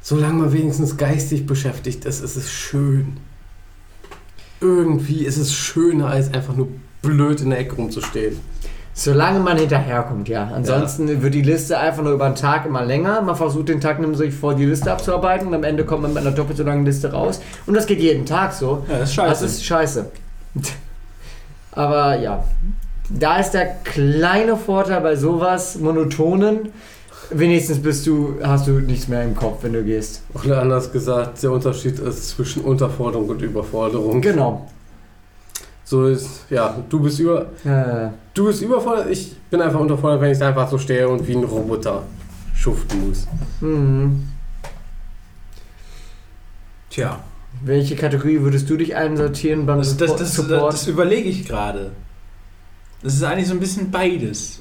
solange man wenigstens geistig beschäftigt ist, ist es schön. Irgendwie ist es schöner, als einfach nur blöd in der Ecke rumzustehen. Solange man hinterherkommt, ja. Ansonsten wird die Liste einfach nur über den Tag immer länger. Man versucht den Tag nämlich vor die Liste abzuarbeiten und am Ende kommt man mit einer doppelt so langen Liste raus. Und das geht jeden Tag so. Ja, das ist scheiße. Das ist scheiße. Aber ja, da ist der kleine Vorteil bei sowas monotonen. Wenigstens bist du, hast du nichts mehr im Kopf, wenn du gehst. Oder anders gesagt, der Unterschied ist zwischen Unterforderung und Überforderung. Genau. So ist, ja, du bist über, Äh, du bist überfordert, ich bin einfach unterfordert, wenn ich da einfach so stehe und wie ein Roboter schuften muss. hm. Tja, Welche Kategorie würdest du dich einsortieren beim das, das, Support? das, Support? das überlege ich gerade. Das ist eigentlich so ein bisschen beides.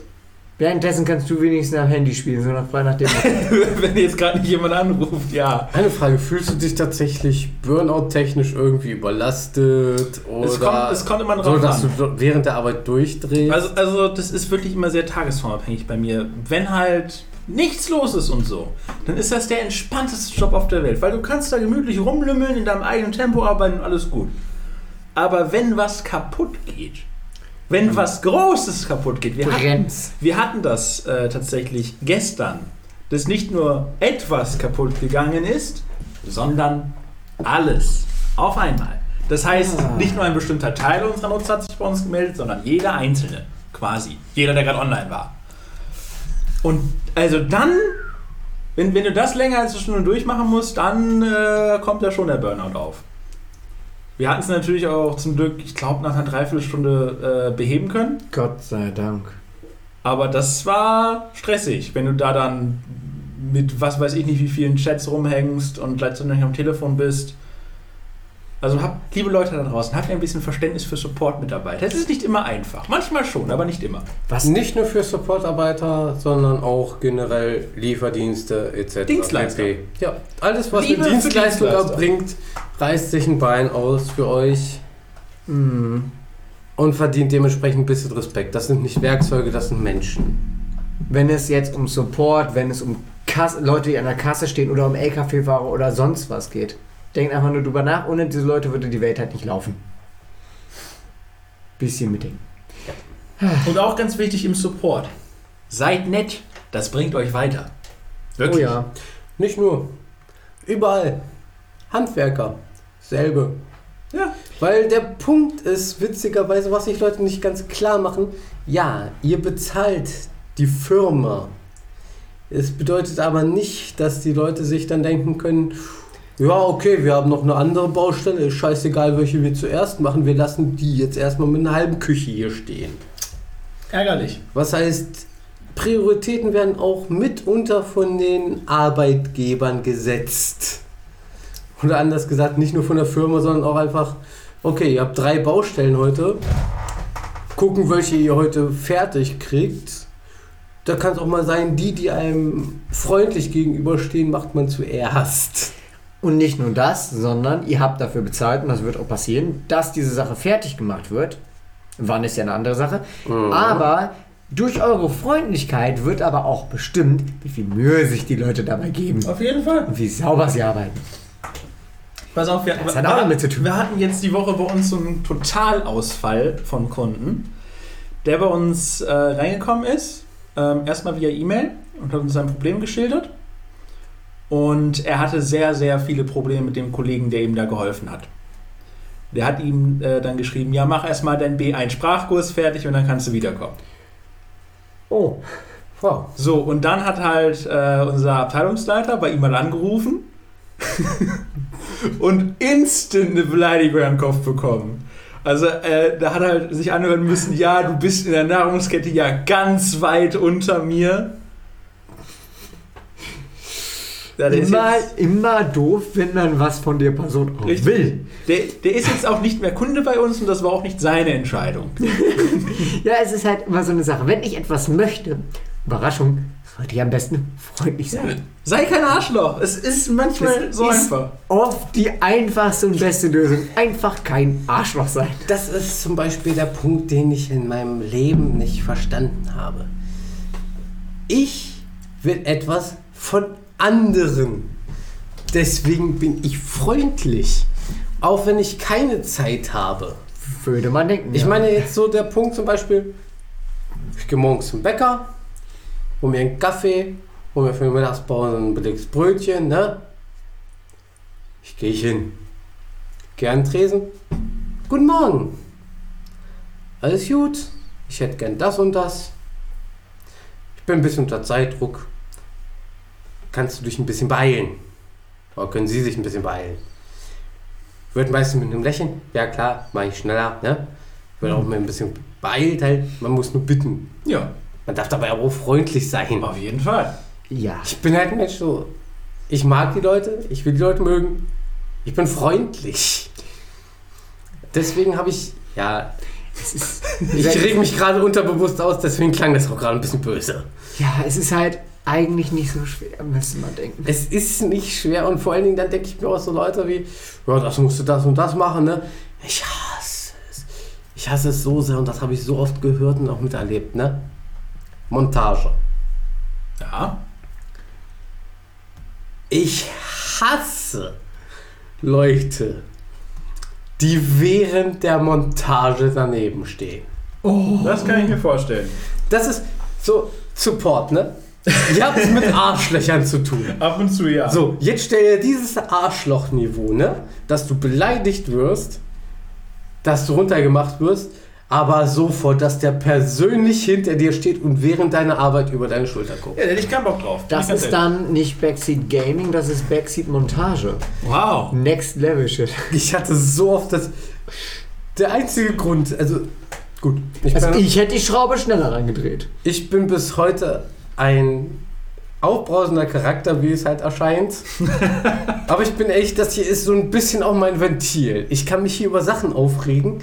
Währenddessen kannst du wenigstens am Handy spielen, so nach frei nach dem. Wenn jetzt gerade nicht jemand anruft, ja. Eine Frage, fühlst du dich tatsächlich Burnout-technisch irgendwie überlastet? Oder Es kommt, es kommt immer so, drauf dass an. du während der Arbeit durchdrehst? Also, also das ist wirklich immer sehr tagesformabhängig bei mir. Wenn halt nichts los ist und so, dann ist das der entspannteste Job auf der Welt, weil du kannst da gemütlich rumlümmeln, in deinem eigenen Tempo arbeiten und alles gut. Aber wenn was kaputt geht, wenn was Großes kaputt geht, wir hatten, wir hatten das äh, tatsächlich gestern, dass nicht nur etwas kaputt gegangen ist, sondern alles auf einmal. Das heißt, Ah. nicht nur ein bestimmter Teil unserer Nutzer hat sich bei uns gemeldet, sondern jeder einzelne, quasi. Jeder, der gerade online war. Und also dann, wenn, wenn du das länger als eine Stunde durchmachen musst, dann äh, kommt da schon der Burnout auf. Wir hatten es natürlich auch zum Glück, ich glaube, nach einer Dreiviertelstunde äh, beheben können. Gott sei Dank. Aber das war stressig, wenn du da dann mit was weiß ich nicht wie vielen Chats rumhängst und gleichzeitig am Telefon bist. Also habt, liebe Leute da draußen, habt ein bisschen Verständnis für Support-Mitarbeiter. Es ist nicht immer einfach. Manchmal schon, aber nicht immer. Was? Nicht nur für Supportarbeiter, sondern auch generell Lieferdienste etc. Dienstleister. pp. Ja, alles, was Liebe eine für Dienstleistung erbringt, reißt sich ein Bein aus für euch. Hm. und verdient dementsprechend ein bisschen Respekt. Das sind nicht Werkzeuge, das sind Menschen. Wenn es jetzt um Support, wenn es um Kasse, Leute, die an der Kasse stehen oder um LKW-Fahrer oder sonst was geht, denkt einfach nur drüber nach. Ohne diese Leute würde die Welt halt nicht laufen. Bisschen mitdenken. Und auch ganz wichtig im Support. Seid nett. Das bringt euch weiter. Wirklich. Oh ja. Nicht nur. Überall. Handwerker. Selbe. Ja. Weil der Punkt ist, witzigerweise, was sich Leute nicht ganz klar machen, ja, ihr bezahlt die Firma. Es bedeutet aber nicht, dass die Leute sich dann denken können, ja, okay, wir haben noch eine andere Baustelle, ist scheißegal, welche wir zuerst machen, wir lassen die jetzt erstmal mit einer halben Küche hier stehen. Ärgerlich. Was heißt, Prioritäten werden auch mitunter von den Arbeitgebern gesetzt. Oder anders gesagt, nicht nur von der Firma, sondern auch einfach, okay, ihr habt drei Baustellen heute. Gucken, welche ihr heute fertig kriegt. Da kann es auch mal sein, die, die einem freundlich gegenüberstehen, macht man zuerst. Und nicht nur das, sondern ihr habt dafür bezahlt, und das wird auch passieren, dass diese Sache fertig gemacht wird. Wann ist ja eine andere Sache. Aber durch eure Freundlichkeit wird aber auch bestimmt, wie viel Mühe sich die Leute dabei geben Auf jeden Fall. und wie sauber sie arbeiten. Pass auf, wir, Das hat auch damit zu tun. wir hatten jetzt die Woche bei uns so einen Totalausfall von Kunden, der bei uns äh, reingekommen ist. Ähm, erstmal via E-Mail und hat uns sein Problem geschildert. Und er hatte sehr, sehr viele Probleme mit dem Kollegen, der ihm da geholfen hat. Der hat ihm äh, dann geschrieben, ja, mach erstmal deinen B1-Sprachkurs fertig und dann kannst du wiederkommen. Oh. Wow. So, und dann hat halt äh, unser Abteilungsleiter bei ihm mal angerufen und instant eine Beleidigung am Kopf bekommen. Also, äh, da hat er halt sich anhören müssen, ja, du bist in der Nahrungskette ja ganz weit unter mir. Ja, ist Immer, immer doof, wenn man was von der Person auch Richtig. will. der, der ist jetzt auch nicht mehr Kunde bei uns und das war auch nicht seine Entscheidung. Ja, es ist halt immer so eine Sache. Wenn ich etwas möchte, Überraschung, sollte ich am besten freundlich sein. Sei kein Arschloch. Es ist manchmal Das so ist einfach. oft die einfachste und beste Lösung. Einfach kein Arschloch sein. Das ist zum Beispiel der Punkt, den ich in meinem Leben nicht verstanden habe. Ich will etwas von anderen. Deswegen bin ich freundlich. Auch wenn ich keine Zeit habe. Würde man denken. Ich ja. meine jetzt so der Punkt zum Beispiel, ich gehe morgens zum Bäcker, hol mir einen Kaffee, hol mir für die Mittagspause ein belegtes Brötchen, ne? Ich gehe hin. Den Tresen. Guten Morgen. Alles gut? Ich hätte gern das und das. Ich bin ein bisschen unter Zeitdruck. Kannst du dich ein bisschen beeilen? Oder können Sie sich ein bisschen beeilen? Wird meistens mit einem Lächeln. Ja klar, mache ich schneller. Ne? Wird auch mal ein bisschen beeilt halt. Man muss nur bitten. Ja, Man darf dabei aber auch freundlich sein. auf jeden Fall. Ja. Ich bin halt ein Mensch so. Ich mag die Leute, ich will die Leute mögen. Ich bin freundlich. Deswegen habe ich, ja, ich reg mich gerade unterbewusst aus, deswegen klang das auch gerade ein bisschen böse. ja, es ist halt eigentlich nicht so schwer, müsste man denken. Es ist nicht schwer und vor allen Dingen dann denke ich mir auch so Leute wie, ja, das musst du das und das machen, ne? Ich hasse es. Ich hasse es so sehr und das habe ich so oft gehört und auch miterlebt, ne? Montage. Ja. Ich hasse Leute, die während der Montage daneben stehen. Das kann ich mir vorstellen. Das ist so Support, ne? Ihr habt es mit Arschlöchern zu tun. Ab und zu ja. So, jetzt stell dir dieses Arschlochniveau, ne? Dass du beleidigt wirst, dass du runtergemacht wirst, aber sofort, dass der persönlich hinter dir steht und während deiner Arbeit über deine Schulter guckt. Ja, da hätte ich keinen Bock drauf. Das ist dann nicht Backseat Gaming, das ist Backseat Montage. Wow. Next Level Shit. Ich hatte so oft das. Der einzige Grund, also gut, ich, Also bin, ich hätte die Schraube schneller reingedreht. ich bin bis heute ein aufbrausender Charakter, wie es halt erscheint. Aber ich bin echt, das hier ist so ein bisschen auch mein Ventil. Ich kann mich hier über Sachen aufregen.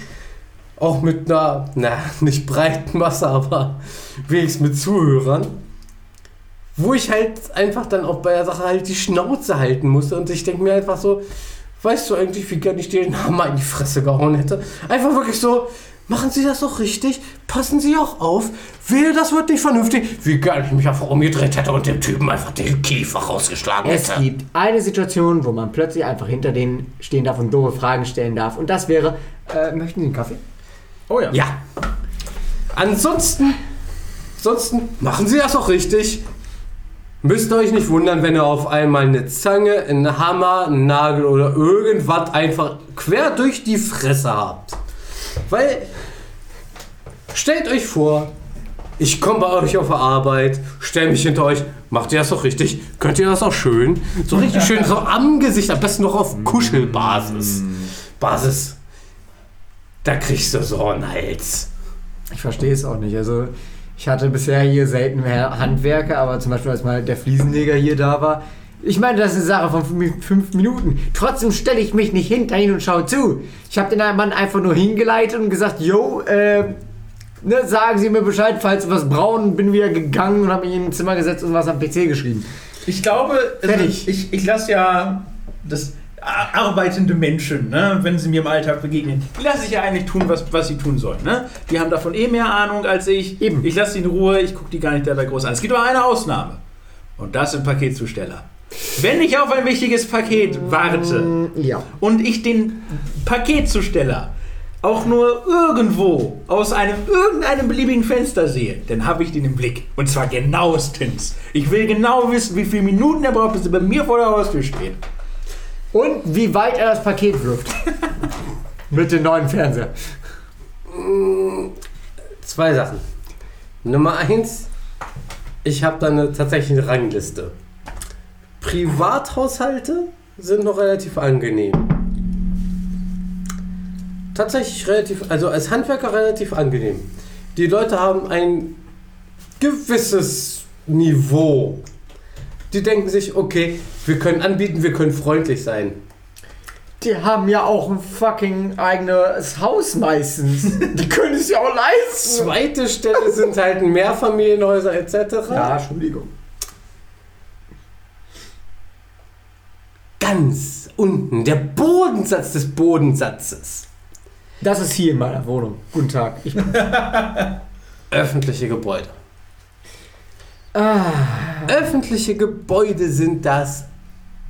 Auch mit einer, na, nicht breiten Masse, aber wenigstens mit Zuhörern. Wo ich halt einfach dann auch bei der Sache halt die Schnauze halten musste. Und ich denke mir einfach so, weißt du eigentlich, wie gern ich dir den Hammer in die Fresse gehauen hätte? Einfach wirklich so, Machen Sie das doch richtig? Passen Sie auch auf? Wehe, das wird nicht vernünftig. Wie gern ich mich einfach umgedreht hätte und dem Typen einfach den Kiefer rausgeschlagen Es hätte. gibt eine Situation, wo man plötzlich einfach hinter denen stehen darf und doofe Fragen stellen darf. Und das wäre, äh, möchten Sie einen Kaffee? Oh ja. Ja. Ansonsten, ansonsten machen Sie das doch richtig. Müsst ihr euch nicht wundern, wenn ihr auf einmal eine Zange, einen Hammer, einen Nagel oder irgendwas einfach quer durch die Fresse habt. Weil, stellt euch vor, ich komme bei euch auf der Arbeit, stell mich hinter euch, macht ihr das doch richtig, könnt ihr das auch schön, so richtig schön, so am Gesicht, am besten noch auf Kuschelbasis. Basis. Da kriegst du so einen Hals. Ich verstehe es auch nicht. Also, ich hatte bisher hier selten mehr Handwerker, aber zum Beispiel, als mal der Fliesenleger hier da war. Ich meine, das ist eine Sache von fünf- Minuten. Trotzdem stelle ich mich nicht hinter ihn und schaue zu. Ich habe den Mann einfach nur hingeleitet und gesagt, yo, äh, ne, sagen Sie mir Bescheid, falls Sie was brauchen. Bin wieder gegangen und habe mich in ein Zimmer gesetzt und was am PC geschrieben. Ich glaube, also Fertig. ich, ich lasse ja das arbeitende Menschen, ne, wenn sie mir im Alltag begegnen, die lasse ich ja eigentlich tun, was, was sie tun sollen. Ne? Die haben davon eh mehr Ahnung als ich. Eben. Ich lasse sie in Ruhe, ich gucke die gar nicht dabei groß an. Es gibt nur eine Ausnahme. Und das sind Paketzusteller. Wenn ich auf ein wichtiges Paket warte Ja. und ich den Paketzusteller auch nur irgendwo aus einem irgendeinem beliebigen Fenster sehe, dann habe ich den im Blick. Und zwar genauestens. Ich will genau wissen, wie viele Minuten er braucht, bis er bei mir vor der Haustür steht. Und wie weit er das Paket wirft. Mit dem neuen Fernseher. Zwei Sachen. Nummer eins, ich habe da eine, tatsächlich eine Rangliste. Privathaushalte sind noch relativ angenehm. Tatsächlich relativ, also als Handwerker relativ angenehm. Die Leute haben ein gewisses Niveau. Die denken sich, okay, wir können anbieten, wir können freundlich sein. Die haben ja auch ein fucking eigenes Haus meistens. Die können es ja auch leisten. Zweite Stelle sind halt Mehrfamilienhäuser etc. Ja, Entschuldigung. Ganz unten, der Bodensatz des Bodensatzes. Das ist hier in meiner Wohnung. Guten Tag. Ich, Öffentliche Gebäude. ah, Öffentliche Gebäude sind das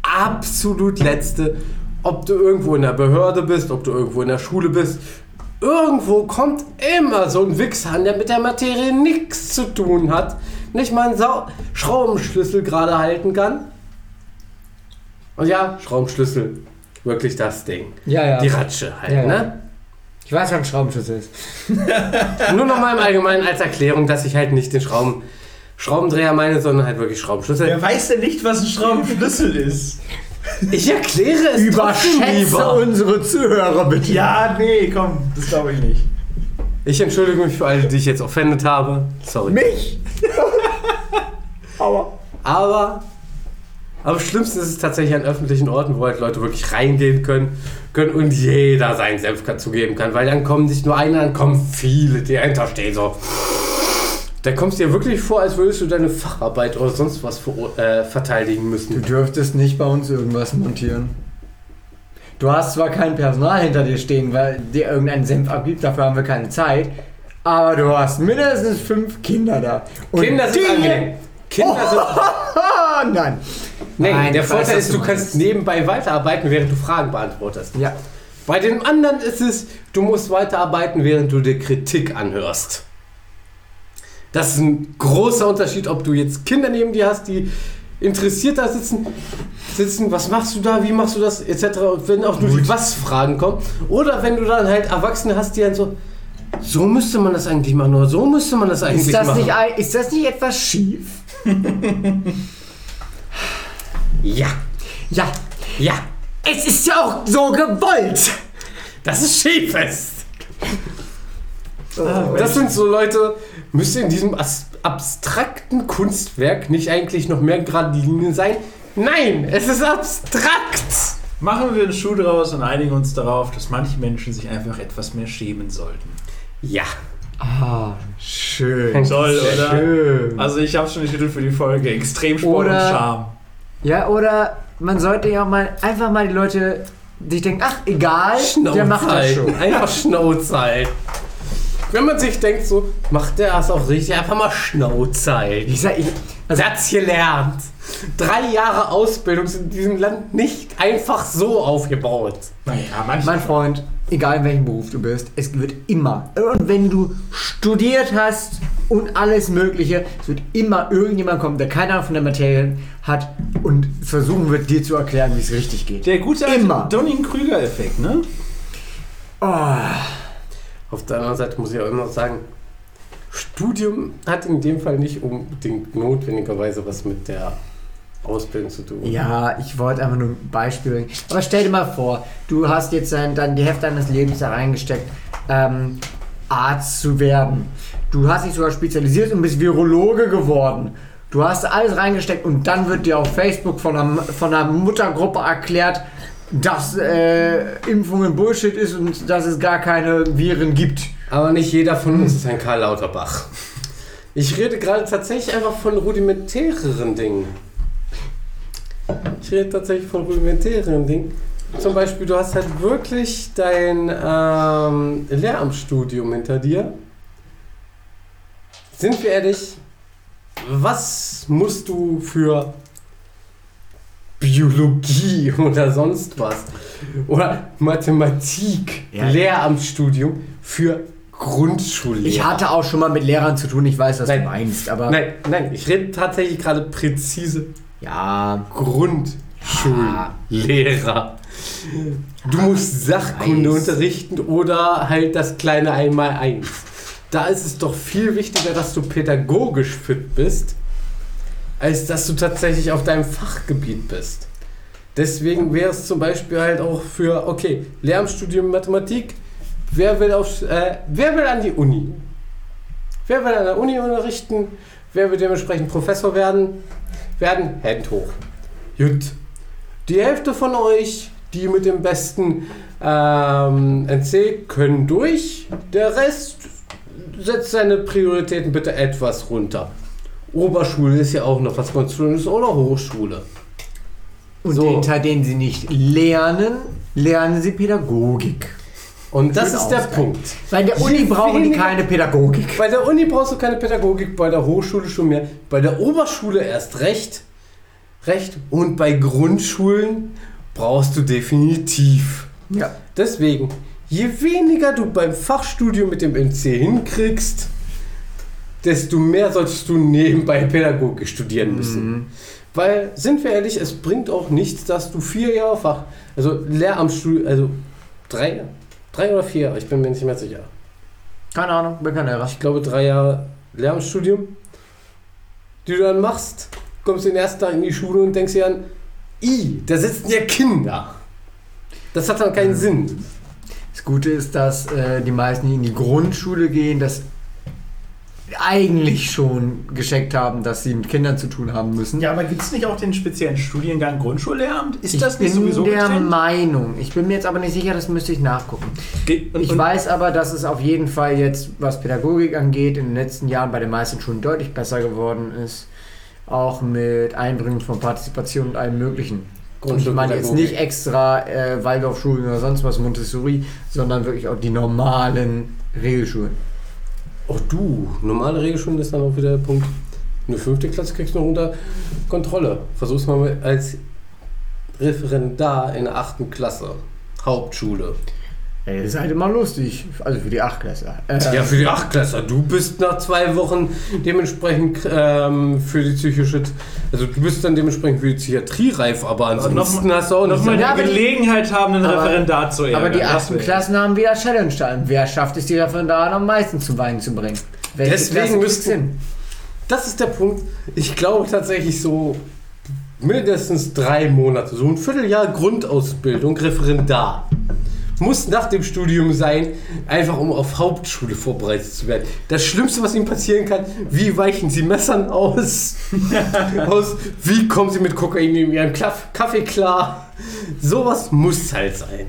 absolut letzte. Ob du irgendwo in der Behörde bist, ob du irgendwo in der Schule bist, irgendwo kommt immer so ein Wichser an, der mit der Materie nichts zu tun hat, nicht mal einen Sau Schraubenschlüssel gerade halten kann. Und ja, Schraubenschlüssel, wirklich das Ding. ja, ja. Die Ratsche halt, Ja, ja. ne? Ich weiß, was ein Schraubenschlüssel ist. Nur nochmal im Allgemeinen als Erklärung, dass ich halt nicht den Schrauben, Schraubendreher meine, sondern halt wirklich Schraubenschlüssel. Wer weiß denn nicht, was ein Schraubenschlüssel ist? Ich erkläre es Überschätze unsere Zuhörer bitte. Ja, nee, komm, das glaube ich nicht. Ich entschuldige mich für alle, die ich jetzt offendet habe. Sorry. Mich? Aua. Aber am schlimmsten ist es tatsächlich an öffentlichen Orten, wo halt Leute wirklich reingehen können, können und jeder seinen Senf dazugeben kann. Weil dann kommen nicht nur einer, dann kommen viele, die dahinter stehen so. Da kommst du dir wirklich vor, als würdest du deine Facharbeit oder sonst was ver äh, verteidigen Du müssen. dürftest nicht bei uns irgendwas montieren. Du hast zwar kein Personal hinter dir stehen, weil dir irgendein Senf abgibt, dafür haben wir keine Zeit. Aber du hast mindestens fünf Kinder da. Und Kinder sind die- angenehm. Kinder sind Ah, nein. Nein, der weiß, Vorteil was ist, du kannst meinst. nebenbei weiterarbeiten, während du Fragen beantwortest. Ja. Bei den anderen ist es, du musst weiterarbeiten, während du dir Kritik anhörst. Das ist ein großer Unterschied, ob du jetzt Kinder neben dir hast, die interessiert da sitzen, sitzen, was machst du da, wie machst du das, etc. Und wenn auch nur die Was-Fragen kommen. Oder wenn du dann halt Erwachsene hast, die dann so, so müsste man das eigentlich machen, oder so müsste man das eigentlich Ist das, machen. nicht, ist das nicht etwas schief? ja, Ja. ja, Es ist ja auch so gewollt. das ist schiefest. Oh, Das sind so Leute, müsste in diesem as abstrakten Kunstwerk nicht eigentlich noch mehr gerade Linien sein? Nein, es ist abstrakt. Machen wir einen Schuh draus und einigen uns darauf, dass manche Menschen sich einfach etwas mehr schämen sollten. Ja. Ah, schön. Toll, oder? Schön. Also ich habe schon den Titel für die Folge. Extremsport Oder- und Charme. Ja, oder man sollte ja auch mal einfach mal die Leute, die denken, ach, egal, der macht das halten. schon. Einfach Schnauze halten. Wenn man sich denkt, so, macht der das auch richtig, einfach mal Schnauze halten. Ich sag, ich, also, Er hat's gelernt. Drei Jahre Ausbildung sind in diesem Land nicht einfach so aufgebaut. Naja, mein Freund, egal in welchem Beruf du bist, es wird immer, und wenn du studiert hast und alles Mögliche, es wird immer irgendjemand kommen, der keine Ahnung von der Materie hat und versuchen wird, dir zu erklären, wie es richtig geht. der gute Donning-Krüger-Effekt, ne? Oh, Auf der anderen Seite muss ich auch immer sagen, Studium hat in dem Fall nicht unbedingt notwendigerweise was mit der Ausbildung zu tun. ja, ich wollte einfach nur ein Beispiel bringen. Aber stell dir mal vor, du hast jetzt dann, dann die Hälfte deines Lebens da reingesteckt, ähm, Arzt zu werden. Du hast dich sogar spezialisiert und bist Virologe geworden. Du hast alles reingesteckt und dann wird dir auf Facebook von einer, von einer Muttergruppe erklärt, dass äh, Impfungen Bullshit ist und dass es gar keine Viren gibt. Aber nicht jeder von uns ist ein Karl Lauterbach. Ich rede gerade tatsächlich einfach von rudimentäreren Dingen. Ich rede tatsächlich von rudimentäreren Dingen. Zum Beispiel, du hast halt wirklich dein ähm, Lehramtsstudium hinter dir. Sind wir ehrlich, was musst du für Biologie oder sonst was oder Mathematik, Ja. Lehramtsstudium für Grundschullehrer? Ich hatte auch schon mal mit Lehrern zu tun, ich weiß, was Nein. du meinst, aber Nein, nein, ich rede tatsächlich gerade präzise ja, Grundschullehrer. Du musst Sachkunde weiß. unterrichten oder halt das kleine Einmaleins. Da ist es doch viel wichtiger, dass du pädagogisch fit bist, als dass du tatsächlich auf deinem Fachgebiet bist. Deswegen wäre es zum Beispiel halt auch für, okay, Lehramtsstudium Mathematik, wer will, auf, äh, wer will an die Uni? Wer will an der Uni unterrichten? Wer will dementsprechend Professor werden? Werden Hand hoch. Gut. Die Hälfte von euch, die mit dem besten ähm, NC, können durch. Der Rest setzt seine Prioritäten bitte etwas runter. Oberschule ist ja auch noch was ganz Schönes oder Hochschule. Und So. den Teil, den sie nicht lernen, lernen sie Pädagogik. Und das ist der. Punkt. Bei der Uni brauchen die keine Pädagogik. Bei der Uni brauchst du keine Pädagogik, bei der Hochschule schon mehr. Bei der Oberschule erst recht. Recht. Und bei Grundschulen brauchst du definitiv. Ja. Deswegen, je weniger du beim Fachstudium mit dem NC hinkriegst, desto mehr solltest du nebenbei Pädagogik studieren müssen. Weil, sind wir ehrlich, es bringt auch nichts, dass du vier Jahre Fach, also Lehramtsstudium, also drei, drei oder vier, ich bin mir nicht mehr sicher. Keine Ahnung, bin kein Lehrer. Ich glaube, drei Jahre Lehramtsstudium, die du dann machst, kommst den ersten Tag in die Schule und denkst dir an, i, da sitzen ja Kinder. Das hat dann keinen Sinn. Das Gute ist, dass äh, die meisten, die in die Grundschule gehen, das eigentlich schon gescheckt haben, dass sie mit Kindern zu tun haben müssen. Ja, aber gibt es nicht auch den speziellen Studiengang Grundschullehramt? Ist ich das nicht bin sowieso der getrennt? Meinung. Ich bin mir jetzt aber nicht sicher, das müsste ich nachgucken. Ge- und- Ich und- weiß aber, dass es auf jeden Fall jetzt, was Pädagogik angeht, in den letzten Jahren bei den meisten Schulen deutlich besser geworden ist. Auch mit Einbringen von Partizipation und allem Möglichen. Und ich meine jetzt nicht extra äh, Waldorfschulen oder sonst was, Montessori, sondern wirklich auch die normalen Regelschulen. Oh du, normale Regelschulen ist dann auch wieder der Punkt. Eine fünfte Klasse kriegst du noch unter Kontrolle. Versuch's mal als Referendar in der achten Klasse. Hauptschule. Ey, ihr seid immer lustig. Also für die Achtklässler. Äh, Ja, für die Achtklässler. Du bist nach zwei Wochen dementsprechend ähm, für die psychische, also du bist dann dementsprechend für die Psychiatrie reif, aber ansonsten hast du auch nicht. Nochmal Ja, die aber die- Gelegenheit haben, einen aber- Referendar zu ärgern. aber die Das will- Klassen haben wieder Challenge time. Wer schafft es, die Referendaren am meisten zu Weinen zu bringen? Welche Deswegen hin? Das ist der Punkt. Ich glaube tatsächlich so mindestens drei Monate, so ein Vierteljahr Grundausbildung, Referendar. Muss nach dem Studium sein, einfach um auf Hauptschule vorbereitet zu werden. Das Schlimmste, was ihnen passieren kann, wie weichen sie Messern aus? aus wie kommen sie mit Kokain in ihrem Kaffee klar? Sowas muss halt sein.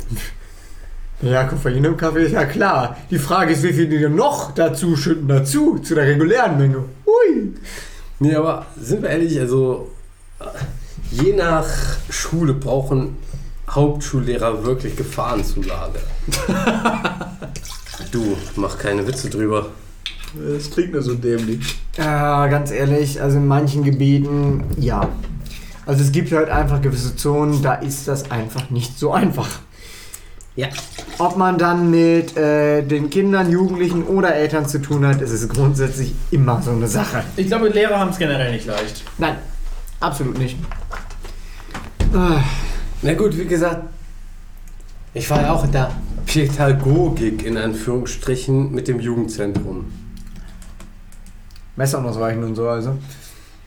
Ja, Koffein im Kaffee ist ja klar. Die Frage ist, wie viel die noch dazu schütten dazu, zu der regulären Menge. Hui. Nee, aber sind wir ehrlich, also äh, je nach Schule brauchen Hauptschullehrer wirklich Gefahrenzulage. Du, mach keine Witze drüber. Das klingt nur so dämlich. Ja, ganz ehrlich, also in manchen Gebieten, ja. Also es gibt halt einfach gewisse Zonen, da ist das einfach nicht so einfach. Ja. Ob man dann mit äh, den Kindern, Jugendlichen oder Eltern zu tun hat, ist es grundsätzlich immer so eine Sache. Ich glaube, Lehrer haben es generell nicht leicht. Nein, absolut nicht. Ah, Na gut, wie gesagt, ich war ja auch in der Pädagogik in Anführungsstrichen mit dem Jugendzentrum. Messer ausweichen und so, also.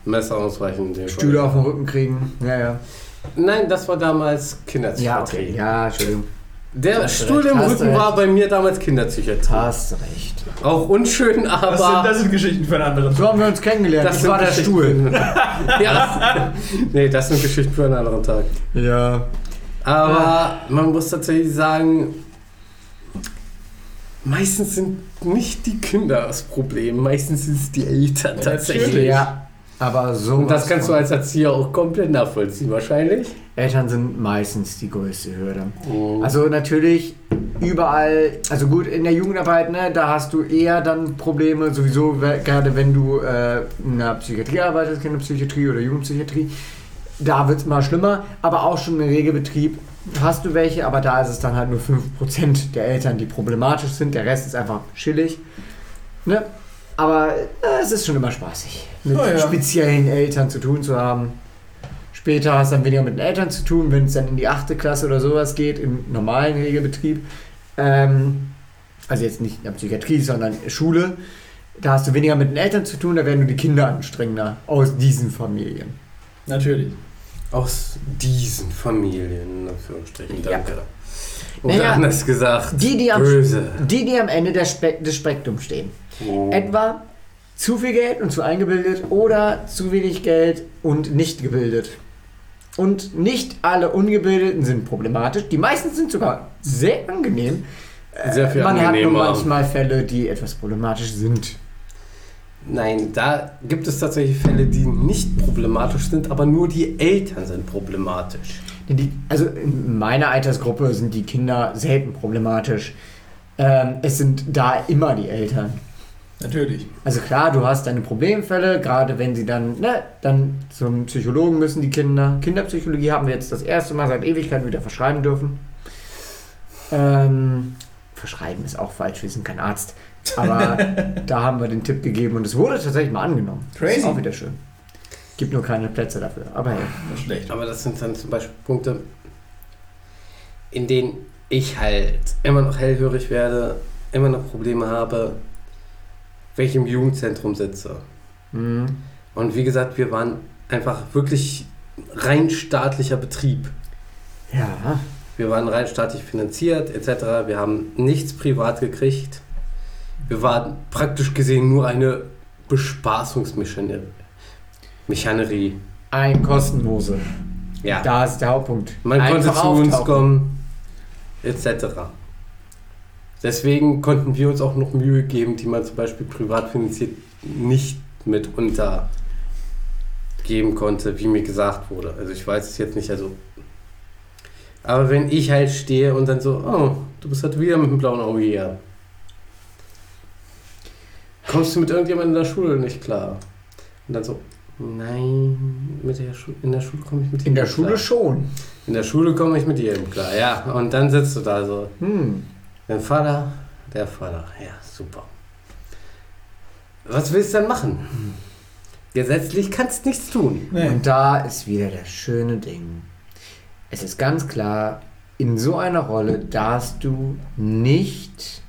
Messer ausweichen. Stühle auf den Rücken kriegen. Ja, ja. Nein, das war damals Ja, Kinderpsychiatrie. okay. Ja, Entschuldigung. Der Stuhl recht, im Rücken war bei mir damals Kinderpsychiatrie. Hast recht. Auch unschön, aber. Das sind, das sind Geschichten für einen anderen. So haben wir uns kennengelernt. Das, sind war der Stuhl. ja. Nee, das sind Geschichten für einen anderen Tag. Ja. Aber man muss tatsächlich sagen, meistens sind nicht die Kinder das Problem, meistens sind es die Eltern tatsächlich. Ja. Aber so. Und das kannst du als Erzieher auch komplett nachvollziehen, wahrscheinlich. Eltern sind meistens die größte Hürde. Mhm. Also natürlich überall, also gut, in der Jugendarbeit, ne, da hast du eher dann Probleme, sowieso, gerade wenn du äh, in der Psychiatrie arbeitest, Kinderpsychiatrie oder Jugendpsychiatrie, da wird es immer schlimmer, aber auch schon im Regelbetrieb hast du welche, aber da ist es dann halt nur 5% der Eltern, die problematisch sind, der Rest ist einfach chillig. Ne? Aber äh, es ist schon immer spaßig, mit Oh ja. speziellen Eltern zu tun zu haben. Später hast du dann weniger mit den Eltern zu tun, wenn es dann in die achte Klasse oder sowas geht, im normalen Regelbetrieb. Ähm, also jetzt nicht in der Psychiatrie, sondern Schule. Da hast du weniger mit den Eltern zu tun, da werden nur die Kinder anstrengender aus diesen Familien. Natürlich. Aus diesen Familien, in Anführungsstrichen, Ja. danke. Oder Naja, anders gesagt, Die, die am, böse. die, die am Ende des, Spe des Spektrums stehen. Oh. Etwa zu viel Geld und zu eingebildet oder zu wenig Geld und nicht gebildet. Und nicht alle Ungebildeten sind problematisch. Die meisten sind sogar sehr angenehm. Sehr viel Man hat nur manchmal Fälle, die etwas problematisch sind. Nein, da gibt es tatsächlich Fälle, die nicht problematisch sind, aber nur die Eltern sind problematisch. Die, also in meiner Altersgruppe sind die Kinder selten problematisch. Ähm, es sind da immer die Eltern. Natürlich. Also klar, du hast deine Problemfälle, gerade wenn sie dann, ne, dann zum Psychologen müssen die Kinder. Kinderpsychologie haben wir jetzt das erste Mal seit Ewigkeiten wieder verschreiben dürfen. Ähm, verschreiben ist auch falsch, wir sind kein Arzt. Aber da haben wir den Tipp gegeben und es wurde tatsächlich mal angenommen. Crazy. ist auch wieder schön. Gibt nur keine Plätze dafür. Aber hey. Das ist schlecht. Aber das sind dann zum Beispiel Punkte, in denen ich halt immer noch hellhörig werde, immer noch Probleme habe, ich im Jugendzentrum sitze. Mhm. Und wie gesagt, wir waren einfach wirklich rein staatlicher Betrieb. Ja. Wir waren rein staatlich finanziert etc. Wir haben nichts privat gekriegt. Wir waren praktisch gesehen nur eine Bespaßungsmechanerie. Mechanerie. Ein kostenlose. Ja. Da ist der Hauptpunkt. Man konnte Einfach zu uns auftauchen. kommen, etc. Deswegen konnten wir uns auch noch Mühe geben, die man zum Beispiel privat finanziert nicht mitunter geben konnte, wie mir gesagt wurde. Also ich weiß es jetzt nicht, also. Aber wenn ich halt stehe und dann so, oh, du bist halt wieder mit dem blauen Auge hier. Kommst du mit irgendjemandem in der Schule nicht klar? Und dann so, nein, mit der Schu in der Schule komme ich mit In der Schule klar. schon. In der Schule komme ich mit jedem klar, ja. Und dann sitzt du da so. Hm. Dein Vater, der Vater. Ja, super. Was willst du denn machen? Gesetzlich kannst nichts tun. Nee. Und da ist wieder das schöne Ding. Es ist ganz klar, in so einer Rolle darfst du nicht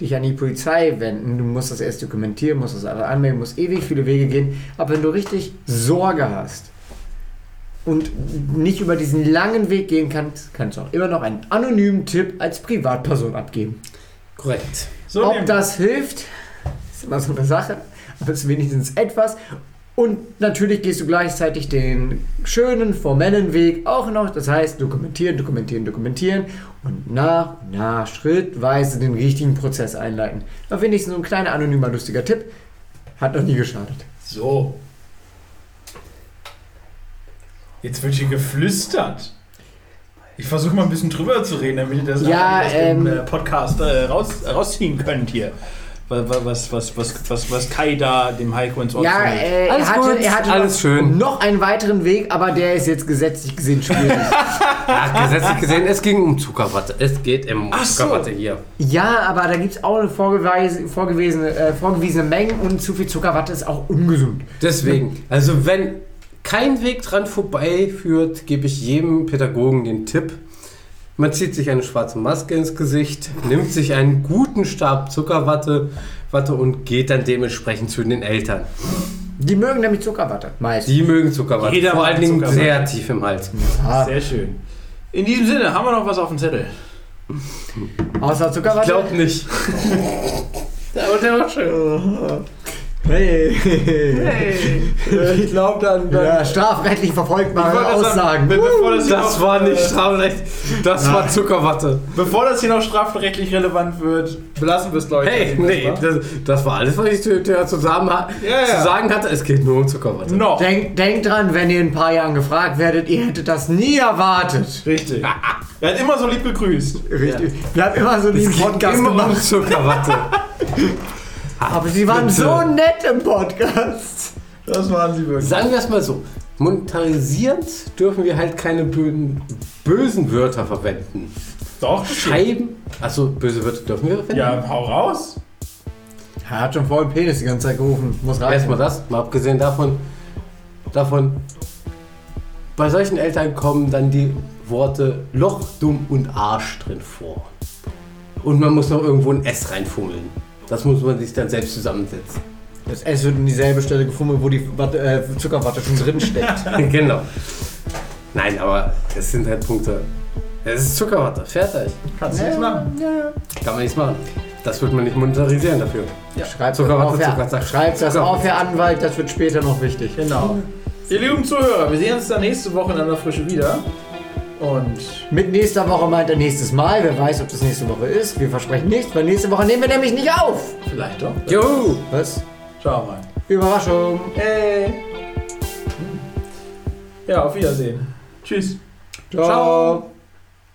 dich an die Polizei wenden. Du musst das erst dokumentieren, musst das alle anmelden, musst ewig viele Wege gehen. Aber wenn du richtig Sorge hast und nicht über diesen langen Weg gehen kannst, kannst du auch immer noch einen anonymen Tipp als Privatperson abgeben. Korrekt. So Ob das hilft, ist immer so eine Sache, aber es ist wenigstens etwas. Und natürlich gehst du gleichzeitig den schönen, formellen Weg auch noch. Das heißt, dokumentieren, dokumentieren, dokumentieren und nach und nach schrittweise den richtigen Prozess einleiten. Da finde ich so ein kleiner, anonymer, lustiger Tipp. Hat noch nie geschadet. So. Jetzt wird hier geflüstert. Ich versuche mal ein bisschen drüber zu reden, damit ihr das Ja, aus dem ähm, äh, Podcast äh, raus, rausziehen könnt hier. Was, was, was, was, was, was Kai da dem Heiko ins Ohr Ja, äh, Alles er hatte, gut, er hatte alles noch, schön. noch einen weiteren Weg, aber der ist jetzt gesetzlich gesehen schwierig. Ach, gesetzlich gesehen, es ging um Zuckerwatte. Es geht um Ach so. Zuckerwatte hier. ja, aber da gibt es auch eine vorgeweise, vorgewiesene, äh, vorgewiesene Mengen und zu viel Zuckerwatte ist auch ungesund. Deswegen, also wenn kein Weg dran vorbei führt, gebe ich jedem Pädagogen den Tipp. Man zieht sich eine schwarze Maske ins Gesicht, nimmt sich einen guten Stab Zuckerwatte Watte und geht dann dementsprechend zu den Eltern. Die mögen nämlich Zuckerwatte, meist. Die mögen Zuckerwatte. Jeder Vor allen Dingen sehr tief im Hals. Ah, Sehr schön. In diesem Sinne, haben wir noch was auf dem Zettel? außer Ich Zuckerwatte? glaube nicht. Aber der war schön. Hey. Ich glaube dann. Ja, strafrechtlich verfolgbare sagen, Aussagen. be- bevor das, Das war nicht strafrecht. Das war Zuckerwatte. bevor das hier noch strafrechtlich relevant wird, belassen wir es, glaube ich. Hey, nee, das, das war alles, was ich zu, zu, zusammen, Ja, ja. zu sagen hatte. Es geht nur um Zuckerwatte. Noch. Denkt denk dran, wenn ihr in ein paar Jahren gefragt werdet, ihr hättet das nie erwartet. Richtig. Er hat immer so lieb gegrüßt. Richtig. Wir haben immer so geht Podcast immer um gemacht. Zuckerwatte. Aber sie waren bitte. so nett im Podcast. Das waren sie wirklich. Sagen wir es mal so. Monetarisierend dürfen wir halt keine bösen, bösen Wörter verwenden. Doch, Scheiben. Achso, böse Wörter dürfen wir verwenden? Ja, hau raus. Er hat schon voll den Penis die ganze Zeit gerufen. Muss rein. Erstmal das, mal abgesehen davon, davon, bei solchen Eltern kommen dann die Worte Loch, Dumm und Arsch drin vor. Und man muss noch irgendwo ein S reinfummeln. Das muss man sich dann selbst zusammensetzen. Das S wird in dieselbe Stelle gefummelt, wo die Watte, äh, Zuckerwatte schon drin steckt. genau. Nein, aber das sind halt Punkte. Es ist Zuckerwatte, fertig. Kannst du nichts machen. Kann man nichts machen. Das wird man nicht monetarisieren dafür. Schreibt Zuckerwatte, das, auf, Zuckerwatte. Herr, schreibt das Zuckerwatte. auf, Herr Anwalt, das wird später noch wichtig. Genau. Ihr lieben Zuhörer, wir sehen uns dann nächste Woche in aller Frische wieder. Und Mit nächster Woche meint er nächstes Mal. Wer weiß, ob das nächste Woche ist. Wir versprechen nichts, weil nächste Woche nehmen wir nämlich nicht auf. vielleicht doch. Jo! Was? Schauen wir mal. Überraschung. Hey. Ja, auf Wiedersehen. Tschüss. Ciao.